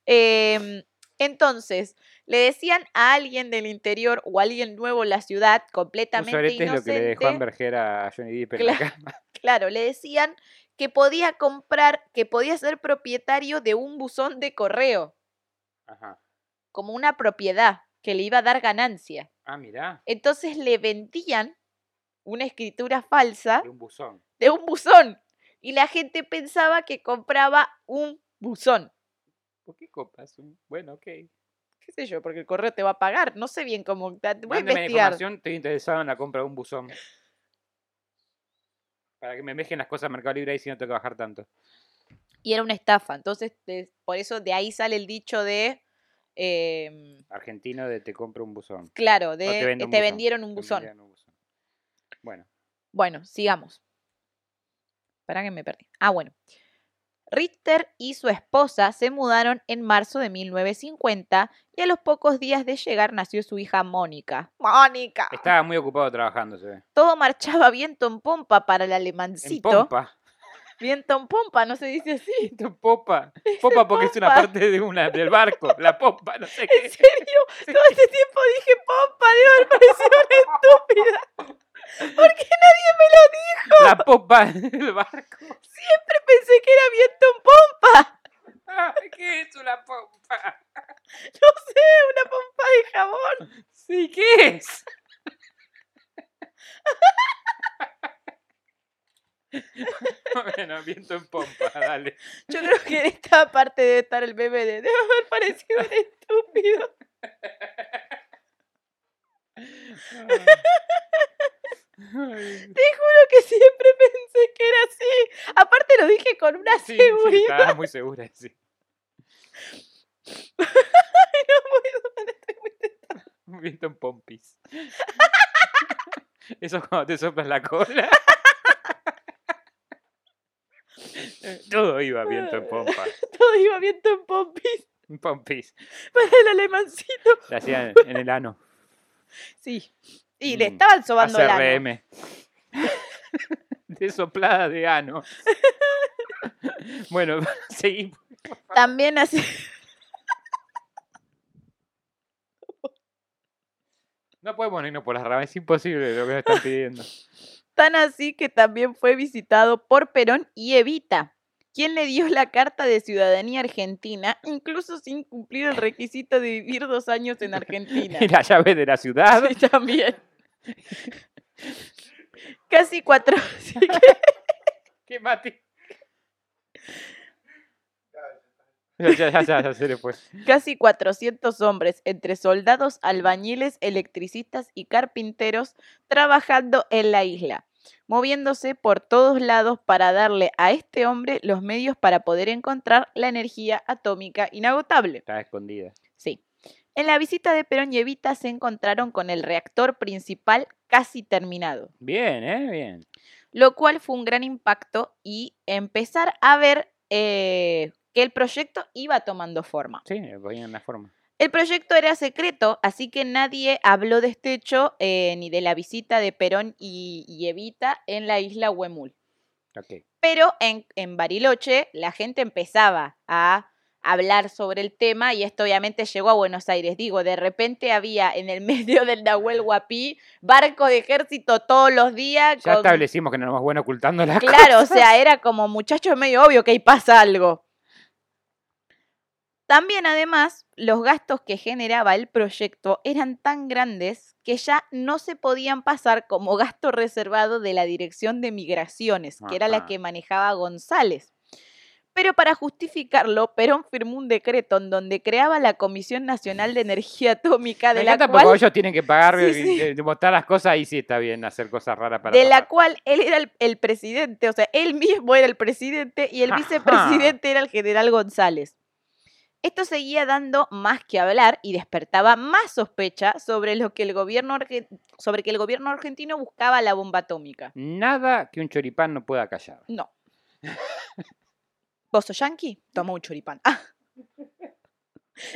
Em, entonces, le decían a alguien del interior o a alguien nuevo en la ciudad, Un completamente sorete es lo que le dejó inocente, Amberger a Johnny Depp en la cama. claro, le decían que podía comprar, que podía ser propietario de un buzón de correo, Ajá. como una propiedad que le iba a dar ganancia. Ah, mirá. Entonces le vendían una escritura falsa De un buzón. de un buzón. Y la gente pensaba que compraba un buzón. ¿Por qué copas? un- Bueno, ok. ¿Qué sé yo? Porque el correo te va a pagar. No sé bien cómo. Voy a Mándeme la investigar. información, estoy interesado en la compra de un buzón. Para que me dejen las cosas en Mercado Libre ahí si no tengo que bajar tanto. Y era una estafa. Entonces, por eso de ahí sale el dicho de. Em, Argentino de te compro un buzón. claro, de te te, vendo un buzón, vendieron un buzón. vendían un buzón. Bueno, Bueno, sigamos. Para que me perdí. Ah, bueno. Richter y su esposa se mudaron en marzo de 1950 y a los pocos días de llegar nació su hija Mónica. Mónica. estaba muy ocupado trabajando, se ve. Todo marchaba viento en pompa para el En alemancito. pompa. Viento en pompa, no se dice así. En popa. Popa porque es una parte de una, del barco. La pompa, no sé ¿En qué. serio? Todo este tiempo dije pompa, debe haber parecido una estúpida. ¿Por qué nadie me lo dijo? La popa del barco. Siempre pensé que era viento en pompa. ¿Qué es una pompa? No sé, una pompa de jabón. Sí, ¿qué es? bueno, viento en pompa, dale. Yo creo que en esta parte debe estar el bebé de debe haber parecido un estúpido. Te juro que siempre pensé que era así. Aparte lo dije con una Sí, sí, seguridad. estaba muy segura, sí. Ay, no puedo, estoy muy tentada. Un viento en pompis. Eso es cuando te soplas la cola. Todo iba viento en pompa. Todo iba viento en pompis Un Pompis. para el alemancito. Le hacían en el ano. Sí. Y le Mm, estaban sobando el ano. De soplada de ano. Bueno, seguimos. También así. No podemos irnos por las ramas, es imposible lo que nos están pidiendo. Tan así que también fue visitado por Perón y Evita, quien le dio la carta de ciudadanía argentina, incluso sin cumplir el requisito de vivir dos años en Argentina. Y la llave de la ciudad. Sí, también. Casi cuatro. sí que- ¿Qué mate? Ya, ya, ya, ya, casi 400 hombres, entre soldados, albañiles, electricistas y carpinteros, trabajando en la isla, moviéndose por todos lados para darle a este hombre los medios para poder encontrar la energía atómica inagotable. Estaba escondida. Sí. En la visita de Perón y Evita se encontraron con el reactor principal casi terminado, Bien, ¿eh? Bien. lo cual fue un gran impacto y empezar a ver eh, que el proyecto iba tomando forma. Sí, ponían la forma. El proyecto era secreto, así que nadie habló de este hecho eh, ni de la visita de Perón y, y Evita en la isla Huemul. Ok. Pero en, en Bariloche la gente empezaba a hablar sobre el tema y esto obviamente llegó a Buenos Aires. Digo, de repente había en el medio del Nahuel Huapi barco de ejército todos los días. Ya con- establecimos que no nos bueno ocultando las Claro, o cosas. sea, era como muchacho medio obvio que ahí pasa algo. También, además, los gastos que generaba el proyecto eran tan grandes que ya no se podían pasar como gasto reservado de la Dirección de Migraciones, que era la que manejaba González. Pero para justificarlo, Perón firmó un decreto en donde creaba la Comisión Nacional de Energía Atómica, Me de la encanta cual porque ellos tienen que pagar, Sí, sí. demostrar las cosas y sí está bien hacer cosas raras para de la cual él era el, el presidente, o sea, él mismo era el presidente y el Ajá. vicepresidente era el general González. Esto seguía dando más que hablar y despertaba más sospecha sobre lo que el gobierno sobre que el gobierno argentino buscaba la bomba atómica. Nada que un choripán no pueda callar. No. ¿Vos sos yanqui? Toma un choripán. Ah.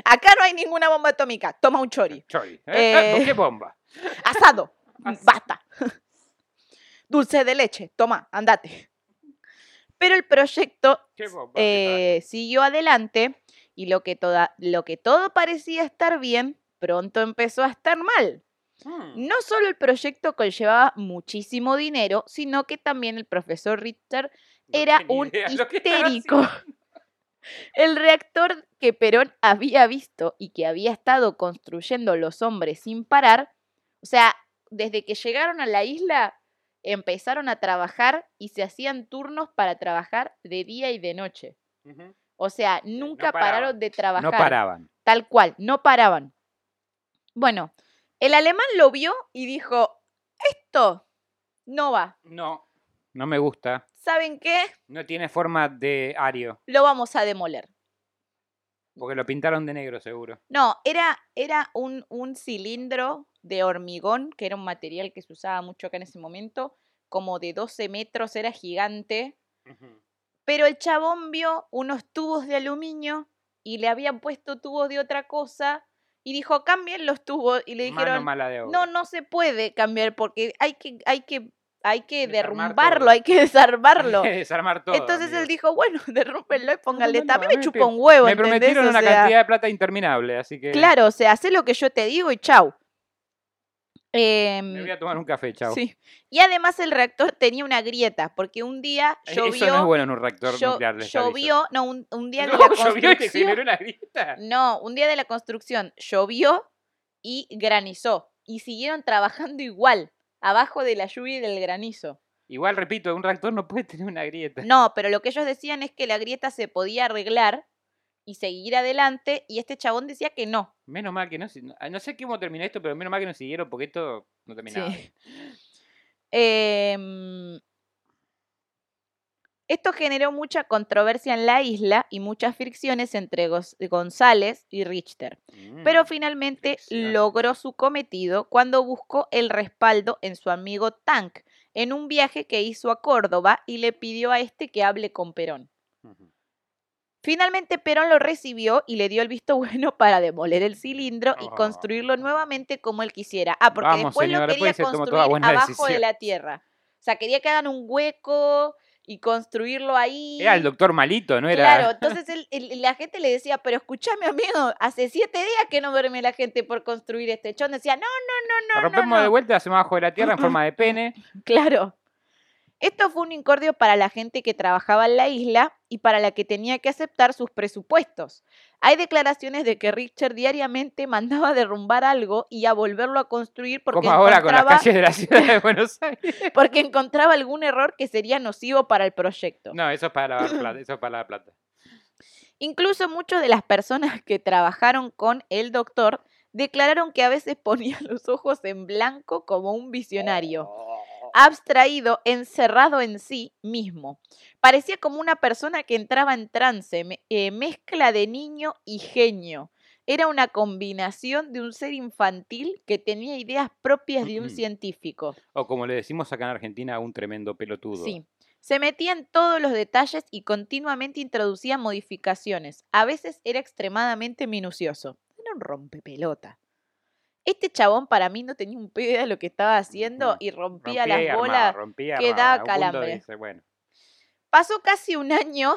Acá no hay ninguna bomba atómica. Toma un chori. Chori. ¿eh? Eh, Eh, ¿Qué bomba? Asado. Asado. Basta. Dulce de leche. Toma, andate. Pero el proyecto ¿Qué bomba? ¿Qué eh, siguió adelante y lo que, toda, lo que todo parecía estar bien, pronto empezó a estar mal. Mm. No solo el proyecto conllevaba muchísimo dinero, sino que también el profesor Richter No era un histérico. El reactor que Perón había visto y que había estado construyendo los hombres sin parar, o sea, desde que llegaron a la isla, empezaron a trabajar y se hacían turnos para trabajar de día y de noche. O sea, nunca pararon de trabajar. No paraban. Tal cual, no paraban. Bueno, el alemán lo vio y dijo, esto no va. No, no me gusta. ¿Saben qué? No tiene forma de ario. Lo vamos a demoler. Porque lo pintaron de negro, seguro. No, era, era un, un cilindro de hormigón, que era un material que se usaba mucho acá en ese momento, como de 12 metros, era gigante. Pero el chabón vio unos tubos de aluminio y le habían puesto tubos de otra cosa y dijo, cambien los tubos. Y le dijeron, no, no se puede cambiar porque hay que, hay que, hay que Desarmar derrumbarlo, todo. hay que desarmarlo. Hay que desarmar todo. Entonces él dijo, bueno, derrúmpenlo y pónganle. no, no, También a me chupa me- un huevo, Me ¿entendés? prometieron O una cantidad de plata interminable, así que Claro, o sea, hacé lo que yo te digo y chau. Me Em, voy a tomar un café, chao. sí. Y además el reactor tenía una grieta, porque un día Eh, llovió. Eso no es bueno en un reactor llo- nuclear, llovió, no, un, un día de No, la llovió y te generó construcción. una grieta. No, un día de la construcción llovió y granizó. Y siguieron trabajando igual, abajo de la lluvia y del granizo. Igual, repito, un reactor no puede tener una grieta. No, pero lo que ellos decían es que la grieta se podía arreglar y seguir adelante, y este chabón decía que no. Menos mal que no. si- No sé cómo terminó esto, pero menos mal que no siguieron porque esto no terminaba. Sí. Em, esto generó mucha controversia en la isla y muchas fricciones entre González y Richter. Pero Mm, finalmente fricción. logró su cometido cuando buscó el respaldo en su amigo Tank en un viaje que hizo a Córdoba y le pidió a este que hable con Perón. Ujú. Finalmente Perón lo recibió y le dio el visto bueno para demoler el cilindro y Oh. construirlo nuevamente como él quisiera. Ah, porque Vamos, después lo quería después construir abajo de la tierra. O sea, quería que hagan un hueco y construirlo ahí. Era el doctor malito, ¿no era? Claro, entonces él- él- la gente le decía, pero escúchame amigo, hace siete días que no duerme la gente por construir este chón. Decía, no, no, no, no, Lo rompemos no, no. de vuelta, lo hacemos abajo de la tierra en forma de pene. Claro. Esto fue un incordio para la gente que trabajaba en la isla y para la que tenía que aceptar sus presupuestos. Hay declaraciones de que Richard diariamente mandaba a derrumbar algo y a volverlo a construir porque, Como ahora con las encontraba, calles de la ciudad de Buenos Aires. porque encontraba algún error que sería nocivo para el proyecto. No, eso es para lavar plata. Eso es para lavar plata. Incluso muchas de las personas que trabajaron con el doctor declararon que a veces ponía los ojos en blanco como un visionario. Abstraído, encerrado en sí mismo. Parecía como una persona que entraba en trance, eh, mezcla de niño y genio. Era una combinación de un ser infantil que tenía ideas propias de un Ujú. científico. O como le decimos acá en Argentina, un tremendo pelotudo. Sí. Se metía en todos los detalles y continuamente introducía modificaciones. A veces era extremadamente minucioso. Era un rompepelota. Este chabón para mí no tenía un pedo de lo que estaba haciendo y rompía, Rompía las bolas rompía que armaba. daba A un punto calambre. dice, bueno, Pasó casi un año,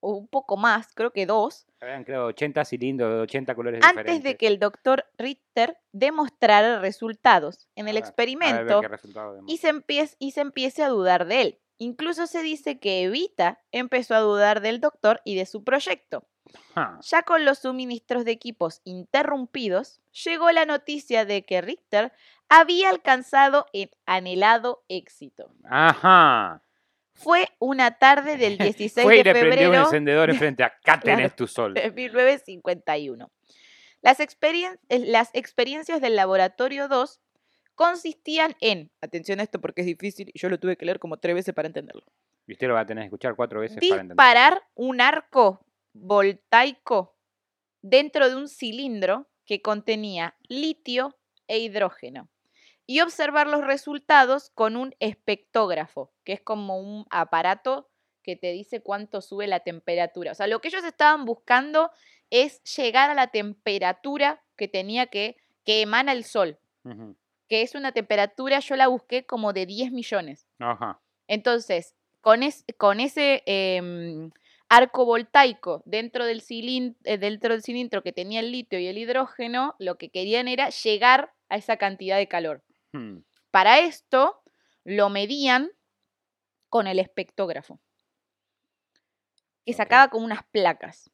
o un poco más, creo que dos, habían creado 80 cilindros, 80 colores antes diferentes. de que el doctor Richter demostrara resultados en el ver, ver, experimento y se, empiece, y se empiece a dudar de él. Incluso se dice que Evita empezó a dudar del doctor y de su proyecto. Ah, Ya con los suministros de equipos interrumpidos, llegó la noticia de que Richter había alcanzado el anhelado éxito. Ajá. Fue una tarde del 16 Fue y de le prendió un febrero encendedor enfrente. Acá tenés tu sol. de 1951. Las, experien- las experiencias del laboratorio 2 consistían en, atención a esto porque es difícil y yo lo tuve que leer como tres veces para entenderlo, Y usted lo va a tener que escuchar cuatro veces para entenderlo. disparar un arco voltaico dentro de un cilindro que contenía litio e hidrógeno y observar los resultados con un espectógrafo, que es como un aparato que te dice cuánto sube la temperatura. O sea, lo que ellos estaban buscando es llegar a la temperatura que tenía que, que emana el sol, que es una temperatura, yo la busqué como de 10 millones. Ajá. Entonces, con, es- con ese em, arco voltaico dentro del, cilin- eh, dentro del cilindro que tenía el litio y el hidrógeno, lo que querían era llegar a esa cantidad de calor. Hmm. Para esto, lo medían con el espectógrafo, que sacaba como unas placas,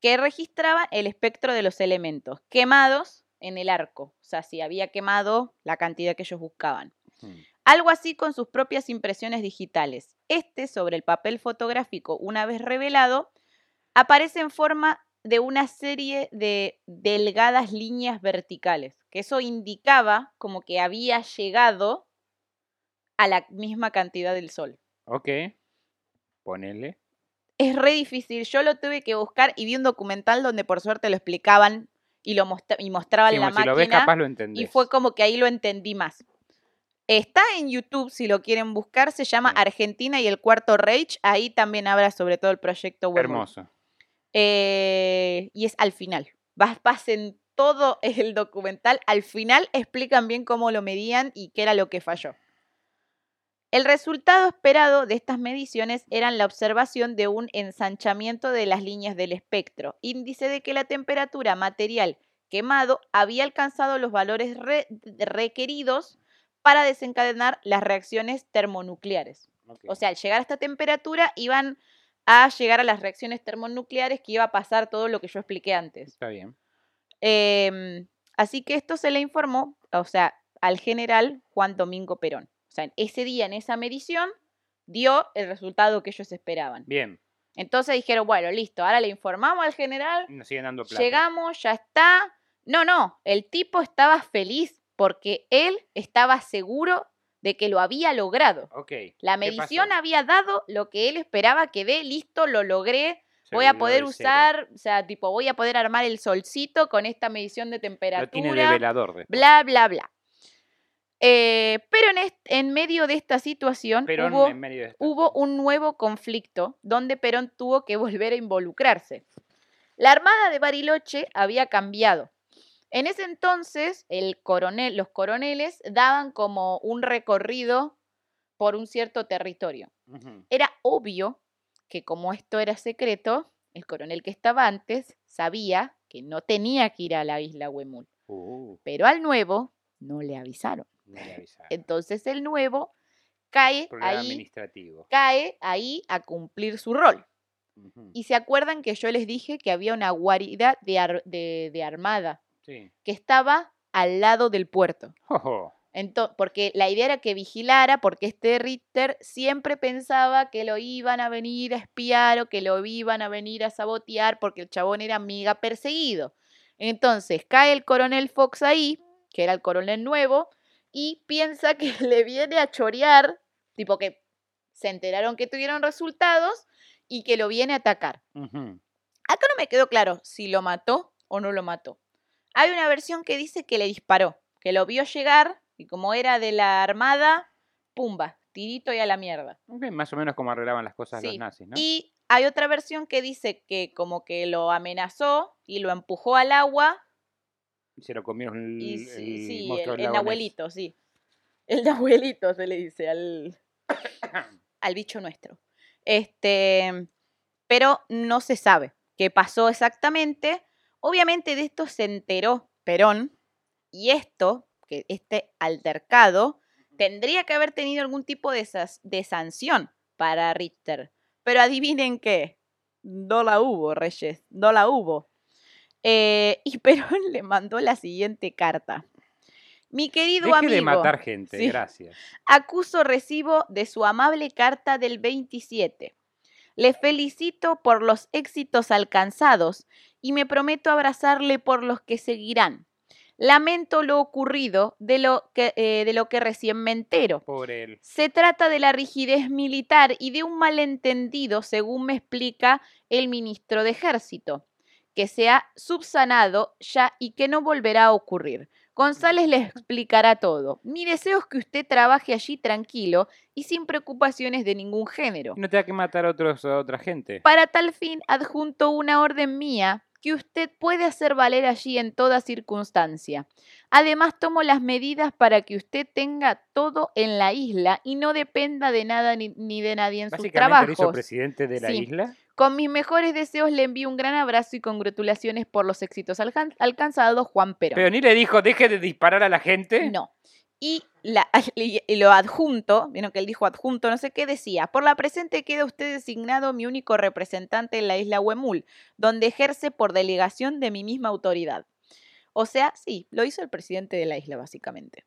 que registraban el espectro de los elementos quemados en el arco. O sea, si había quemado la cantidad que ellos buscaban. Hmm. Algo así con sus propias impresiones digitales. Este, sobre el papel fotográfico, una vez revelado, aparece en forma de una serie de delgadas líneas verticales, que eso indicaba como que había llegado a la misma cantidad del sol. Ok. Ponele. Es re difícil, yo lo tuve que buscar y vi un documental donde por suerte lo explicaban y, lo mostra- y mostraban Sí, la si lo ves máquina. capaz lo entendés. Y fue como que ahí lo entendí más. Está en YouTube, si lo quieren buscar, se llama. Argentina y el Cuarto Reich. Ahí también habla sobre todo el proyecto Wormwood. Hermoso. Eh, y es al final. Vas, vas en todo el documental. Al final explican bien cómo lo medían y qué era lo que falló. El resultado esperado de estas mediciones eran la observación de un ensanchamiento de las líneas del espectro, índice de que la temperatura material quemado había alcanzado los valores re- requeridos para desencadenar las reacciones termonucleares. O sea, al llegar a esta temperatura iban a llegar a las reacciones termonucleares que iba a pasar todo lo que yo expliqué antes. Está bien. Em, así que esto se le informó, o sea, al general Juan Domingo Perón. O sea, ese día, en esa medición, dio el resultado que ellos esperaban. Bien. Entonces dijeron, bueno, listo, ahora le informamos al general, Nos siguen dando plata. llegamos, ya está. No, no, el tipo estaba feliz porque él estaba seguro de que lo había logrado. La ¿qué medición había dado lo que él esperaba que dé, listo, lo logré, Se voy a poder usar, o sea, tipo, voy a poder armar el solcito con esta medición de Lo temperatura, tiene de velador bla, bla, bla. Eh, pero en, medio de esta situación de hubo un nuevo conflicto donde Perón tuvo que volver a involucrarse. La armada de Bariloche había cambiado. En ese entonces, el coronel, los coroneles daban como un recorrido por un cierto territorio. Era obvio que como esto era secreto, el coronel que estaba antes sabía que no tenía que ir a la isla Huemul. Uh, Pero al nuevo no le avisaron. no le avisaron. Entonces el nuevo cae Problema ahí, administrativo. cae ahí a cumplir su rol. Y se acuerdan que yo les dije que había una guarida de, ar- de- de armada Sí. que estaba al lado del puerto. Ojo. Ento- porque la idea era que vigilara, porque este Ritter siempre pensaba que lo iban a venir a espiar o que lo iban a venir a sabotear porque el chabón era amiga perseguido. Entonces cae el coronel Fox ahí, que era el coronel nuevo, y piensa que le viene a chorear, tipo que se enteraron que tuvieron resultados y que lo viene a atacar. Acá no me quedó claro si lo mató o no lo mató. Hay una versión que dice que le disparó, que lo vio llegar y como era de la armada, pumba, tirito y a la mierda. Más o menos como arreglaban las cosas Sí, los nazis, ¿no? Y hay otra versión que dice que como que lo amenazó y lo empujó al agua Y se lo comieron el, y sí, el sí, el, abuelito, sí. El abuelito se le dice al, al bicho nuestro. Este, pero no se sabe qué pasó exactamente. Obviamente de esto se enteró Perón y esto, que este altercado, tendría que haber tenido algún tipo de, de sanción para Richter. Pero adivinen qué, no la hubo, Reyes, no la hubo. Eh, y Perón le mandó la siguiente carta. Mi querido Deje amigo. de matar gente, Sí. gracias. Acuso recibo de su amable carta del 27. Le felicito por los éxitos alcanzados y me prometo abrazarle por los que seguirán. Lamento lo ocurrido de lo que, eh, de lo que recién me entero. Por él. Se trata de la rigidez militar y de un malentendido, según me explica el ministro de Ejército, que se ha subsanado ya y que no volverá a ocurrir. González les explicará todo. Mi deseo es que usted trabaje allí tranquilo y sin preocupaciones de ningún género. No tenga que matar a, otros, a otra gente. Para tal fin adjunto una orden mía que usted puede hacer valer allí en toda circunstancia. Además tomo las medidas para que usted tenga todo en la isla y no dependa de nada ni, ni de nadie en sus Básicamente lo hizo trabajos. presidente de la Sí. isla. Con mis mejores deseos le envío un gran abrazo y congratulaciones por los éxitos alcan- alcanzados, Juan Perón. Pero ni le dijo, deje de disparar a la gente. No. Y, la- y- lo adjunto, vieron que él dijo adjunto, no sé qué decía. Por la presente queda usted designado mi único representante en la isla Huemul, donde ejerce por delegación de mi misma autoridad. O sea, sí, lo hizo el presidente de la isla, básicamente.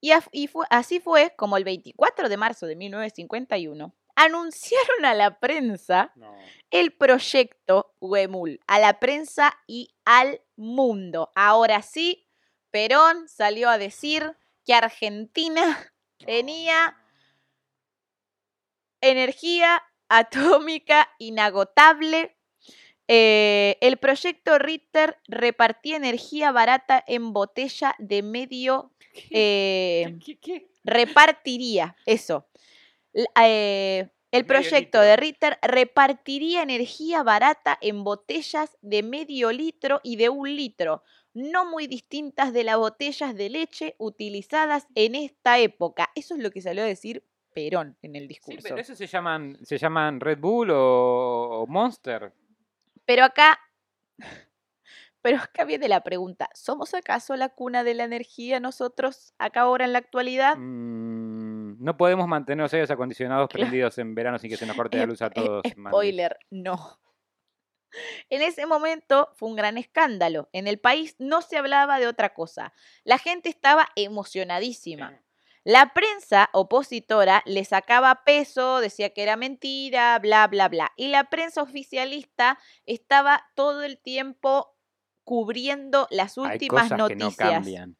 Y, af- y fue, así fue como el 24 de marzo de 1951 anunciaron a la prensa No. el proyecto Huemul a la prensa y al mundo. Ahora sí, Perón salió a decir que Argentina tenía energía atómica inagotable. Eh, el proyecto Ritter repartía energía barata en botella de medio... eh, ¿Qué, qué, qué? repartiría eso. Eh, el proyecto litro. de Ritter repartiría energía barata en botellas de medio litro y de un litro, no muy distintas de las botellas de leche utilizadas en esta época. Eso es lo que salió a decir Perón en el Sí, discurso. pero eso se llaman, se llaman Red Bull o, o Monster. Pero acá, pero acá viene la pregunta, ¿somos acaso la cuna de la energía nosotros acá ahora en la actualidad? Mm, no podemos mantener los aires acondicionados Claro. prendidos en verano sin que se nos corte la luz a todos. Spoiler, no. En ese momento fue un gran escándalo. En el país no se hablaba de otra cosa. La gente estaba emocionadísima. La prensa opositora le sacaba peso, decía que era mentira, bla, bla, bla. Y la prensa oficialista estaba todo el tiempo cubriendo las Hay últimas cosas noticias. que no cambian.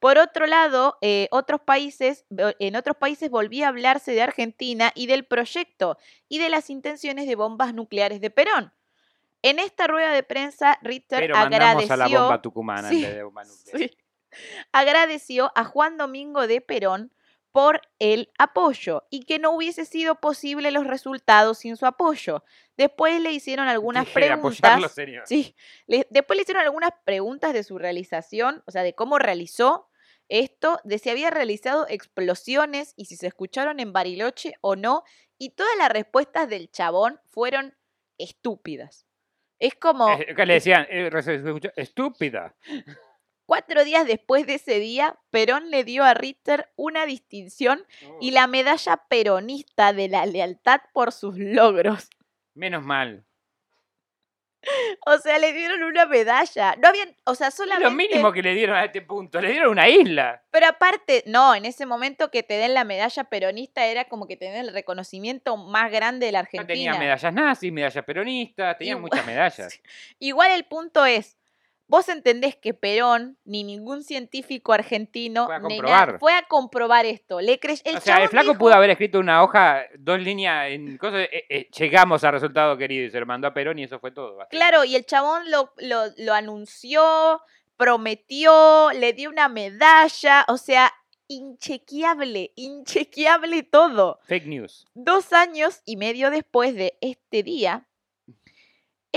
Por otro lado, eh, otros países, en otros países volvía a hablarse de Argentina y del proyecto y de las intenciones de bombas nucleares de Perón. En esta rueda de prensa, Richter Pero mandamos agradeció. a la bomba tucumana Sí, de. Sí. agradeció a Juan Domingo de Perón por el apoyo y que no hubiese sido posible los resultados sin su apoyo. Después le hicieron algunas Dije, preguntas. Sí, le- después le hicieron algunas preguntas de su realización, o sea, de cómo realizó esto, de si había realizado explosiones y si se escucharon en Bariloche o no, y todas las respuestas del chabón fueron estúpidas. Es como que le decían, eh, estúpida. cuatro días después de ese día, Perón le dio a Ritter una distinción y la medalla peronista de la lealtad por sus logros. Menos mal. O sea, le dieron una medalla. No habían, o sea, solamente... lo mínimo que le dieron a este punto. Le dieron una isla. Pero aparte, no, en ese momento que te den la medalla peronista era como que tener el reconocimiento más grande de la No Argentina. tenía medallas nazis, medallas peronistas, tenían muchas medallas. Igual el punto es, vos entendés que Perón, ni ningún científico argentino, Fue a comprobar. nada, fue a comprobar esto. Le el o sea, el flaco dijo- pudo haber escrito una hoja, dos líneas en cosas. eh, eh, llegamos al resultado querido y se lo mandó a Perón y eso fue todo. Claro, y el chabón lo, lo, lo anunció, prometió, le dio una medalla, o sea, inchequeable, inchequeable todo. Fake news. Dos años y medio después de este día,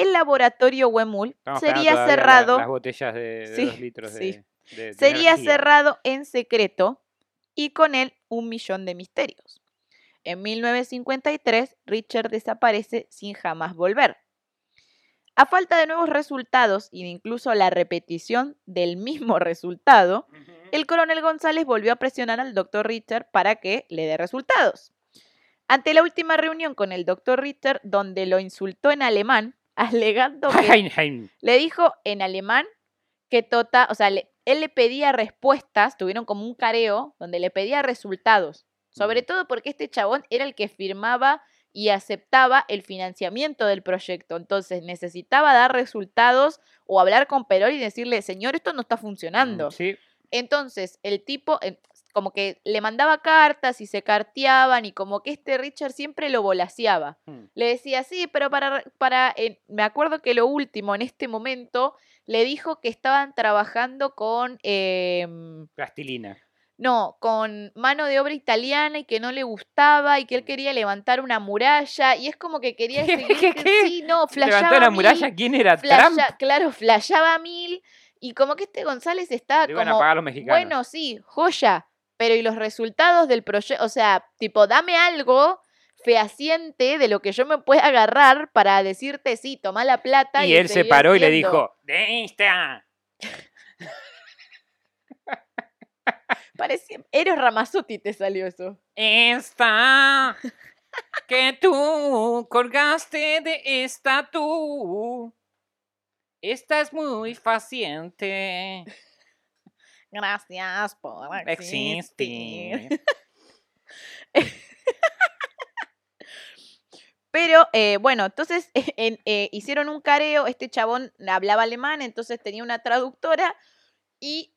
el laboratorio Huemul Estamos sería la- cerrado, las botellas de, de Sí, dos litros de, sí. de- de sería energía. cerrado en secreto y con él un millón de misterios. En 1953, Richard desaparece sin jamás volver. A falta de nuevos resultados y de incluso la repetición del mismo resultado, el coronel González volvió a presionar al doctor Richter para que le dé resultados. Ante la última reunión con el doctor Richter, donde lo insultó en alemán, alegando que le dijo en alemán que Tota, o sea, le- él le pedía respuestas, tuvieron como un careo donde le pedía resultados, sobre Mm. todo porque este chabón era el que firmaba y aceptaba el financiamiento del proyecto, entonces necesitaba dar resultados o hablar con Perón y decirle, señor, esto no está funcionando. Sí. Entonces, el tipo, como que le mandaba cartas y se carteaban y como que este Richard siempre lo volaseaba. Mm. Le decía, sí, pero para, para eh, me acuerdo que lo último en este momento le dijo que estaban trabajando con, em, Plastilina. no, con mano de obra italiana y que no le gustaba y que él quería levantar una muralla y es como que quería ¿Qué, seguir, qué, qué? sí, no, ¿Levantó flasheaba la muralla? ¿Quién era? Trump. flasha- claro, flasheaba mil y como que este González estaba Le iban a como, pagar los mexicanos. bueno, sí, joya, pero ¿y los resultados del proyecto? O sea, tipo, dame algo fehaciente de lo que yo me pueda agarrar para decirte, sí, toma la plata. y él se paró y le haciendo". dijo, ¡De esta! Parecía, Eros Ramazzotti te salió eso. Esta que tú colgaste de esta tú. Esta es muy faciente. Gracias por existir. Pero eh, bueno, entonces en- eh, hicieron un careo, este chabón hablaba alemán, entonces tenía una traductora y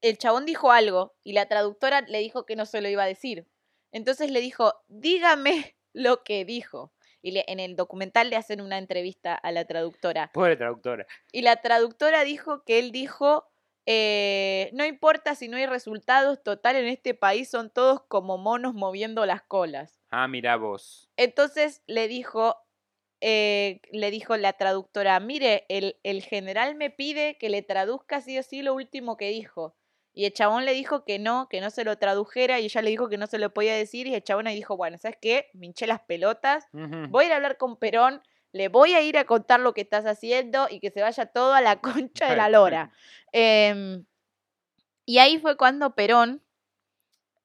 el chabón dijo algo y la traductora le dijo que no se lo iba a decir. Entonces le dijo, dígame lo que dijo. Y le- en el documental le hacen una entrevista a la traductora. Pobre traductora. Y la traductora dijo que él dijo, eh, no importa si no hay resultados, total en este país son todos como monos moviendo las colas. Ah, mira vos. Entonces le dijo, eh, le dijo la traductora, mire, el, el general me pide que le traduzca así o sí lo último que dijo. Y el chabón le dijo que no, que no se lo tradujera y ella le dijo que no se lo podía decir y el chabón ahí dijo, bueno, ¿sabes qué? Me hinché las pelotas, voy a ir a hablar con Perón, le voy a ir a contar lo que estás haciendo y que se vaya todo a la concha de la lora. Em, y ahí fue cuando Perón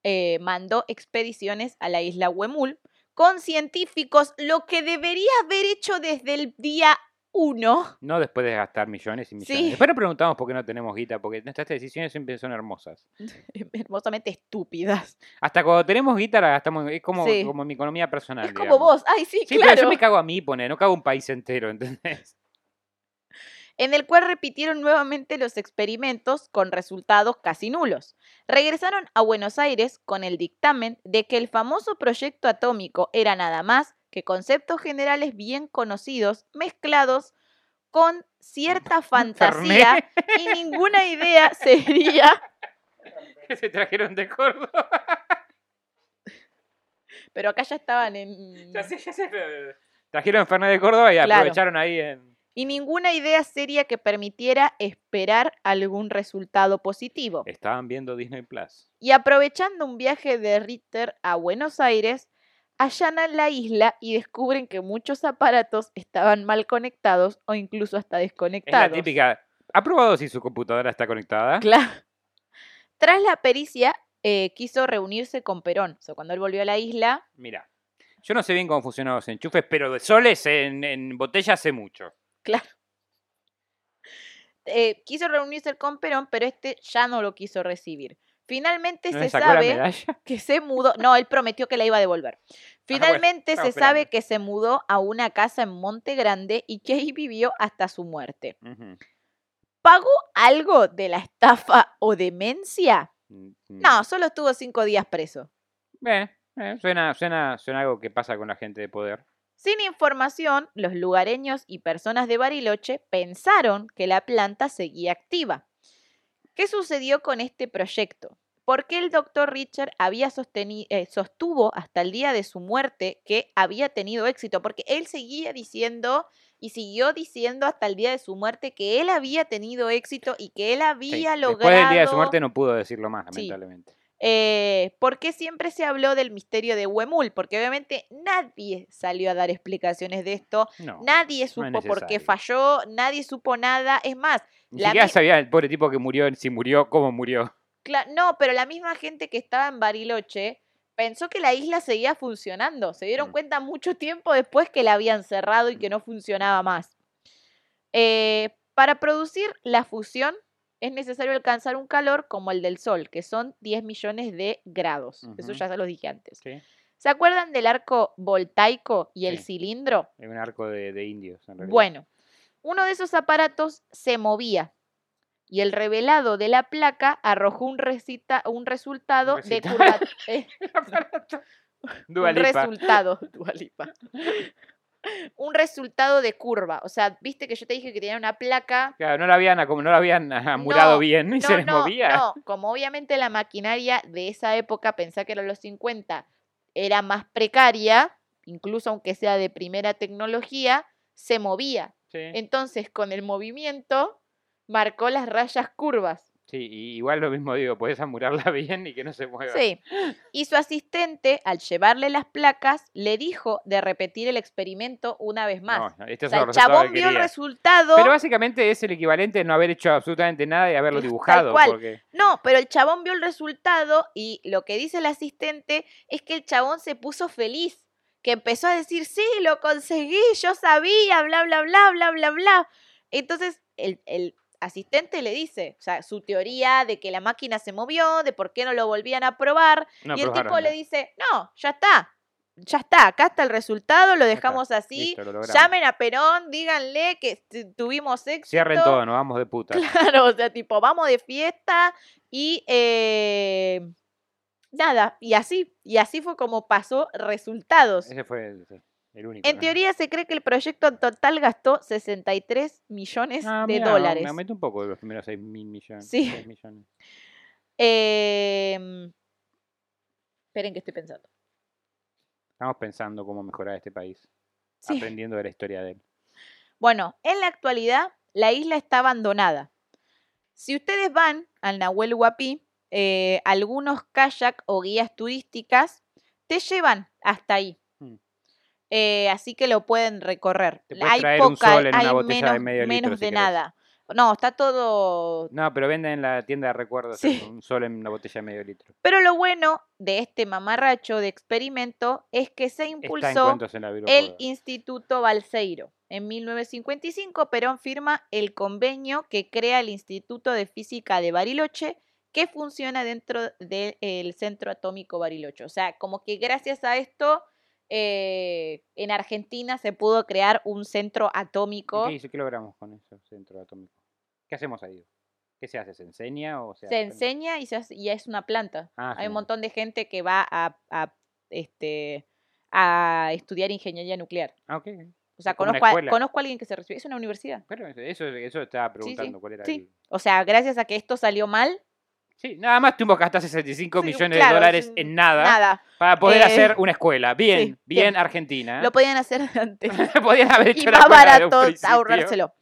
eh, mandó expediciones a la isla Huemul con científicos, lo que debería haber hecho desde el día uno. No después de gastar millones y millones. Sí. Después nos preguntamos por qué no tenemos guita, porque nuestras decisiones siempre son hermosas. Hermosamente estúpidas. Hasta cuando tenemos guita la gastamos, es como, Sí. como mi economía personal. es como vos. Ay, sí, Sí, claro. pero yo me cago a mí, pone, no cago a un país entero, ¿entendés? en el cual repitieron nuevamente los experimentos con resultados casi nulos. Regresaron a Buenos Aires con el dictamen de que el famoso proyecto atómico era nada más que conceptos generales bien conocidos mezclados con cierta fantasía y ninguna idea sería que se trajeron de Córdoba. Pero acá ya estaban en... Ya sé, ya sé, pero Trajeron Fernet de Córdoba y Claro. aprovecharon ahí en. Y ninguna idea seria que permitiera esperar algún resultado positivo. Estaban viendo Disney Plus. Y aprovechando un viaje de Ritter a Buenos Aires, allanan la isla y descubren que muchos aparatos estaban mal conectados o incluso hasta Es la desconectados. típica. ¿Ha probado si su computadora está conectada? Claro. Tras la pericia, eh, quiso reunirse con Perón. O sea, cuando él volvió a la isla, Mira, yo no sé bien cómo funcionan los enchufes, pero de soles en, en botella hace mucho. claro. Eh, quiso reunirse con Perón, pero este ya no lo quiso recibir. Finalmente ¿No se sabe que se mudó. No, él prometió que la iba a devolver. Finalmente estaba se sabe que se mudó a una casa en Monte Grande y que ahí vivió hasta su muerte. ¿Pagó algo de la estafa o demencia? No, solo estuvo cinco días preso. Eh, eh, suena, suena, suena algo que pasa con la gente de poder. Sin información, los lugareños y personas de Bariloche pensaron que la planta seguía activa. ¿Qué sucedió con este proyecto? ¿Por qué el doctor Richard había eh, sostuvo hasta el día de su muerte que había tenido éxito? Porque él seguía diciendo y siguió diciendo hasta el día de su muerte que él había tenido éxito y que él Sí, había logrado... Después del día de su muerte no pudo decirlo más, Sí. Eh, ¿Por qué siempre se habló del misterio de Huemul? Porque obviamente nadie salió a dar explicaciones de esto, No. nadie no es supo por qué falló, nadie supo nada. Es más, Ni la siquiera sabía el pobre tipo que murió, si murió, cómo murió. no, pero la misma gente que estaba en Bariloche pensó que la isla seguía funcionando. Se dieron Mm. cuenta mucho tiempo después que la habían cerrado y que no funcionaba más. Eh, para producir la fusión es necesario alcanzar un calor como el del Sol, que son 10 millones de grados. Eso ya se los dije antes. Sí, ¿Se acuerdan del arco voltaico y el cilindro? es un arco de, de indios. en realidad. Bueno, uno de esos aparatos se movía y el revelado de la placa arrojó un, recita- un resultado de recitado. curva- eh, un resultado Dua Lipa. Un resultado de curva. O sea, viste que yo te dije que tenía una placa. Claro, no la habían, como no la habían amurado No, bien y No, se les no, movía. no, como obviamente la maquinaria de esa época, pensá que eran los 50, era más precaria, incluso aunque sea de primera tecnología, se movía. Sí. Entonces, con el movimiento, marcó las rayas curvas. Sí, y igual lo mismo digo, puedes amurarla bien y que no se mueva. Sí. Y su asistente, al llevarle las placas, le dijo de repetir el experimento una vez más. No, este O es sea, el chabón que vio el resultado. Pero básicamente es el equivalente de no haber hecho absolutamente nada y haberlo Tal dibujado. cual. Porque No, pero el chabón vio el resultado y lo que dice el asistente es que el chabón se puso feliz. Que empezó a decir, sí, lo conseguí, yo sabía, bla, bla, bla, bla, bla, bla. Entonces, el, el asistente le dice, o sea, su teoría de que la máquina se movió, de por qué no lo volvían a probar. no y el probaron tipo le dice, no, ya está. Ya está, acá está el resultado, lo está, dejamos así. listo. Llamen a Perón, díganle que tu- tuvimos éxito. Cierren todo, nos vamos de puta. Claro, o sea, tipo, vamos de fiesta y eh, nada, y así, y así fue como pasó resultados. Ese fue el, sí, el único. En ¿no? teoría se cree que el proyecto en total gastó 63 millones Ah, de mirá, dólares. Me aumentó un poco de los primeros 6 mil millones. Sí. 6 millones. Em, esperen que estoy pensando. Estamos pensando cómo mejorar este país. Sí. Aprendiendo de la historia de él. Bueno, en la actualidad la isla está abandonada. Si ustedes van al Nahuel Huapi, eh, algunos kayak o guías turísticas te llevan hasta ahí. Eh, así que lo pueden recorrer. Te hay traer un poca, sol en una hay botella de menos, medio litro menos de nada. No, está todo No, pero venden en la tienda de recuerdos Sí. un sol en una botella de medio litro. Pero lo bueno de este mamarracho de experimento es que se en impulsó en el. Instituto Balseiro. En 1955, Perón firma el convenio que crea el Instituto de Física de Bariloche, que funciona dentro del Centro Atómico Bariloche. O sea, como que gracias a esto, eh, en Argentina se pudo crear un centro ¿Y atómico. ¿Qué, hizo- qué logramos con eso, centro atómico? ¿Qué hacemos ahí? ¿Qué se hace? ¿Se enseña o se, Se enseña y, se hace- y es una planta. Ah, Hay un sí. montón de gente que va a, a, este, a estudiar ingeniería nuclear. Ah, ok. O sea, conozco a, conozco a alguien que se recibió. Es una universidad. Pero eso, eso estaba preguntando cuál era sí. el... O sea, gracias a que esto salió mal, Sí, nada más tuvimos que gastar 65 Sí, millones claro, de dólares en nada, Nada. para poder Eh, hacer una escuela. Bien, sí, bien, bien. Argentina. Lo podían hacer antes. Podían haber hecho y más barato ahorrárselo.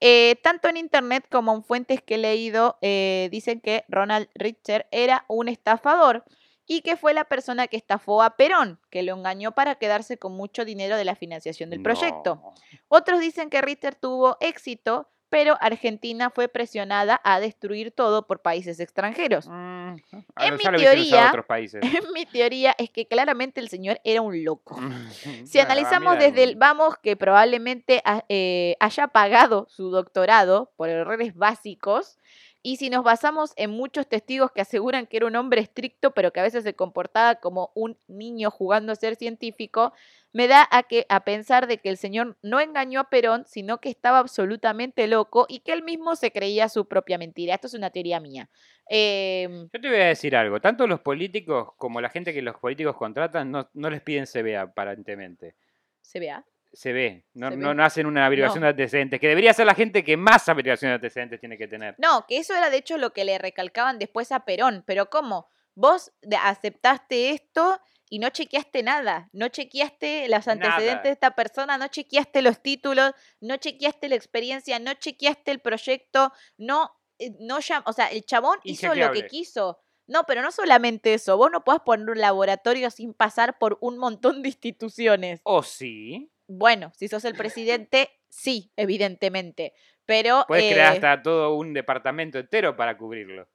Eh, tanto en internet como en fuentes que he leído, eh, dicen que Ronald Richter era un estafador y que fue la persona que estafó a Perón, que lo engañó para quedarse con mucho dinero de la financiación del proyecto. Otros dicen que Richter tuvo éxito, pero Argentina fue presionada a destruir todo por países extranjeros. Mm, En ah, mi hubiesen usado teoría- otros países. Mi teoría es que claramente el señor era un loco. Si Bueno, analizamos mira, desde el vamos que probablemente eh, haya pagado su doctorado por errores básicos, y si nos basamos en muchos testigos que aseguran que era un hombre estricto, pero que a veces se comportaba como un niño jugando a ser científico, me da a, que, a pensar de que el señor no engañó a Perón, sino que estaba absolutamente loco y que él mismo se creía su propia mentira. Esto es una teoría mía. Em, Yo te voy a decir algo. Tanto los políticos como la gente que los políticos contratan no, no les piden CBA, aparentemente. ¿Se vea? Se ve. No, Se no, ve. no hacen una averiguación No. de antecedentes, que debería ser la gente que más averiguación de antecedentes tiene que tener. No, que eso era de hecho lo que le recalcaban después a Perón. Pero ¿cómo? Vos aceptaste esto y no chequeaste nada. No chequeaste los antecedentes Nada. de esta persona, no chequeaste los títulos, no chequeaste la experiencia, no chequeaste el proyecto, no, eh, no o sea, el chabón hizo lo que quiso. No, pero no solamente eso, vos no podés poner un laboratorio sin pasar por un montón de instituciones. O sí. Bueno, si sos el presidente, sí, evidentemente. Pero Puedes crear eh, hasta todo un departamento entero para cubrirlo.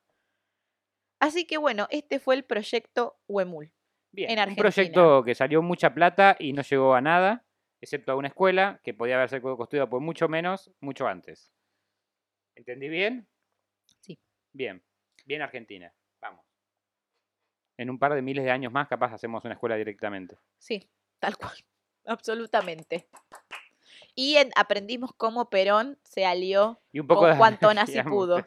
Así que bueno, este fue el proyecto Huemul. Bien, en un Argentina. proyecto que salió mucha plata y no llegó a nada, excepto a una escuela que podía haberse construido por mucho menos, mucho antes. ¿Entendí bien? Sí. Bien, bien Argentina. Vamos. En un par de miles de años más, capaz hacemos una escuela directamente. Sí, tal cual. Absolutamente. Y en- aprendimos cómo Perón se alió. Y un poco Con nazi energía pudo.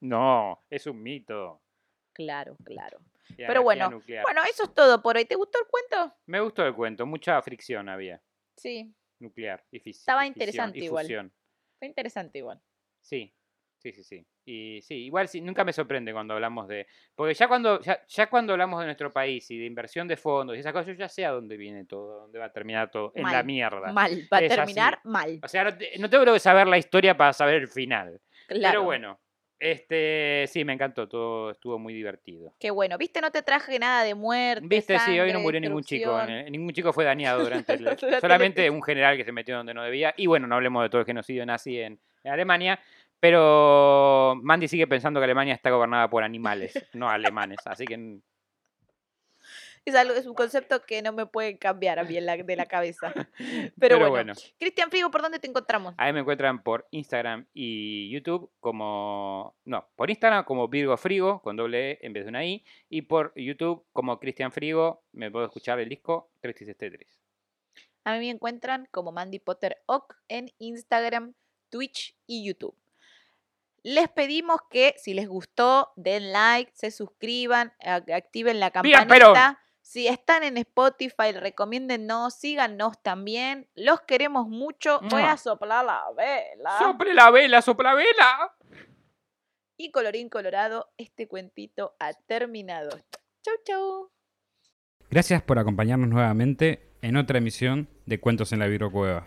No, es un mito. Claro, claro. Y Pero bueno, nuclear. Bueno, eso es todo por hoy. ¿Te gustó el cuento? Me gustó el cuento, mucha fricción había. Sí, Nuclear y fis- Estaba interesante y igual. fusión. fue interesante igual. Sí, sí, sí, sí. Y sí, igual sí, nunca me sorprende cuando hablamos de. Porque ya cuando, ya, ya cuando hablamos de nuestro país y de inversión de fondos y esas cosas, yo ya sé a dónde viene todo, dónde va a terminar todo. En la Mal, mierda. Mal, va a Es así. terminar mal. O sea, no, no tengo que saber la historia para saber el final. Claro. Pero bueno, este sí, me encantó, todo estuvo muy divertido. Qué bueno. ¿Viste? No te traje nada de muerte. Viste, sí, hoy no sangre, murió ningún chico. eh, Ningún chico fue dañado durante el. Solamente un general que se metió donde no debía. Y bueno, no hablemos de todo el genocidio nazi en Alemania. Pero Mandy sigue pensando que Alemania está gobernada por animales, no alemanes. Así que Es, algo, es un concepto que no me puede cambiar a mí la- de la cabeza. Pero, Pero bueno. bueno. Cristian Frigo, ¿por dónde te encontramos? ahí me encuentran por Instagram y YouTube como. No, por Instagram como Virgo Frigo, con doble E en vez de una I. Y por YouTube como Cristian Frigo, me puedo escuchar el disco Tristis Tetris. A mí me encuentran como Mandy Potter Oc en Instagram, Twitch y YouTube. Les pedimos que si les gustó, den like, se suscriban, activen la campanita. Si están en Spotify, recomiéndennos, síganos también. Los queremos mucho. Voy a soplar la vela. ¡Sople la vela, sopla la vela! y colorín colorado, este cuentito ha terminado. Chau, chau. Gracias por acompañarnos nuevamente en otra emisión de Cuentos en la Cueva.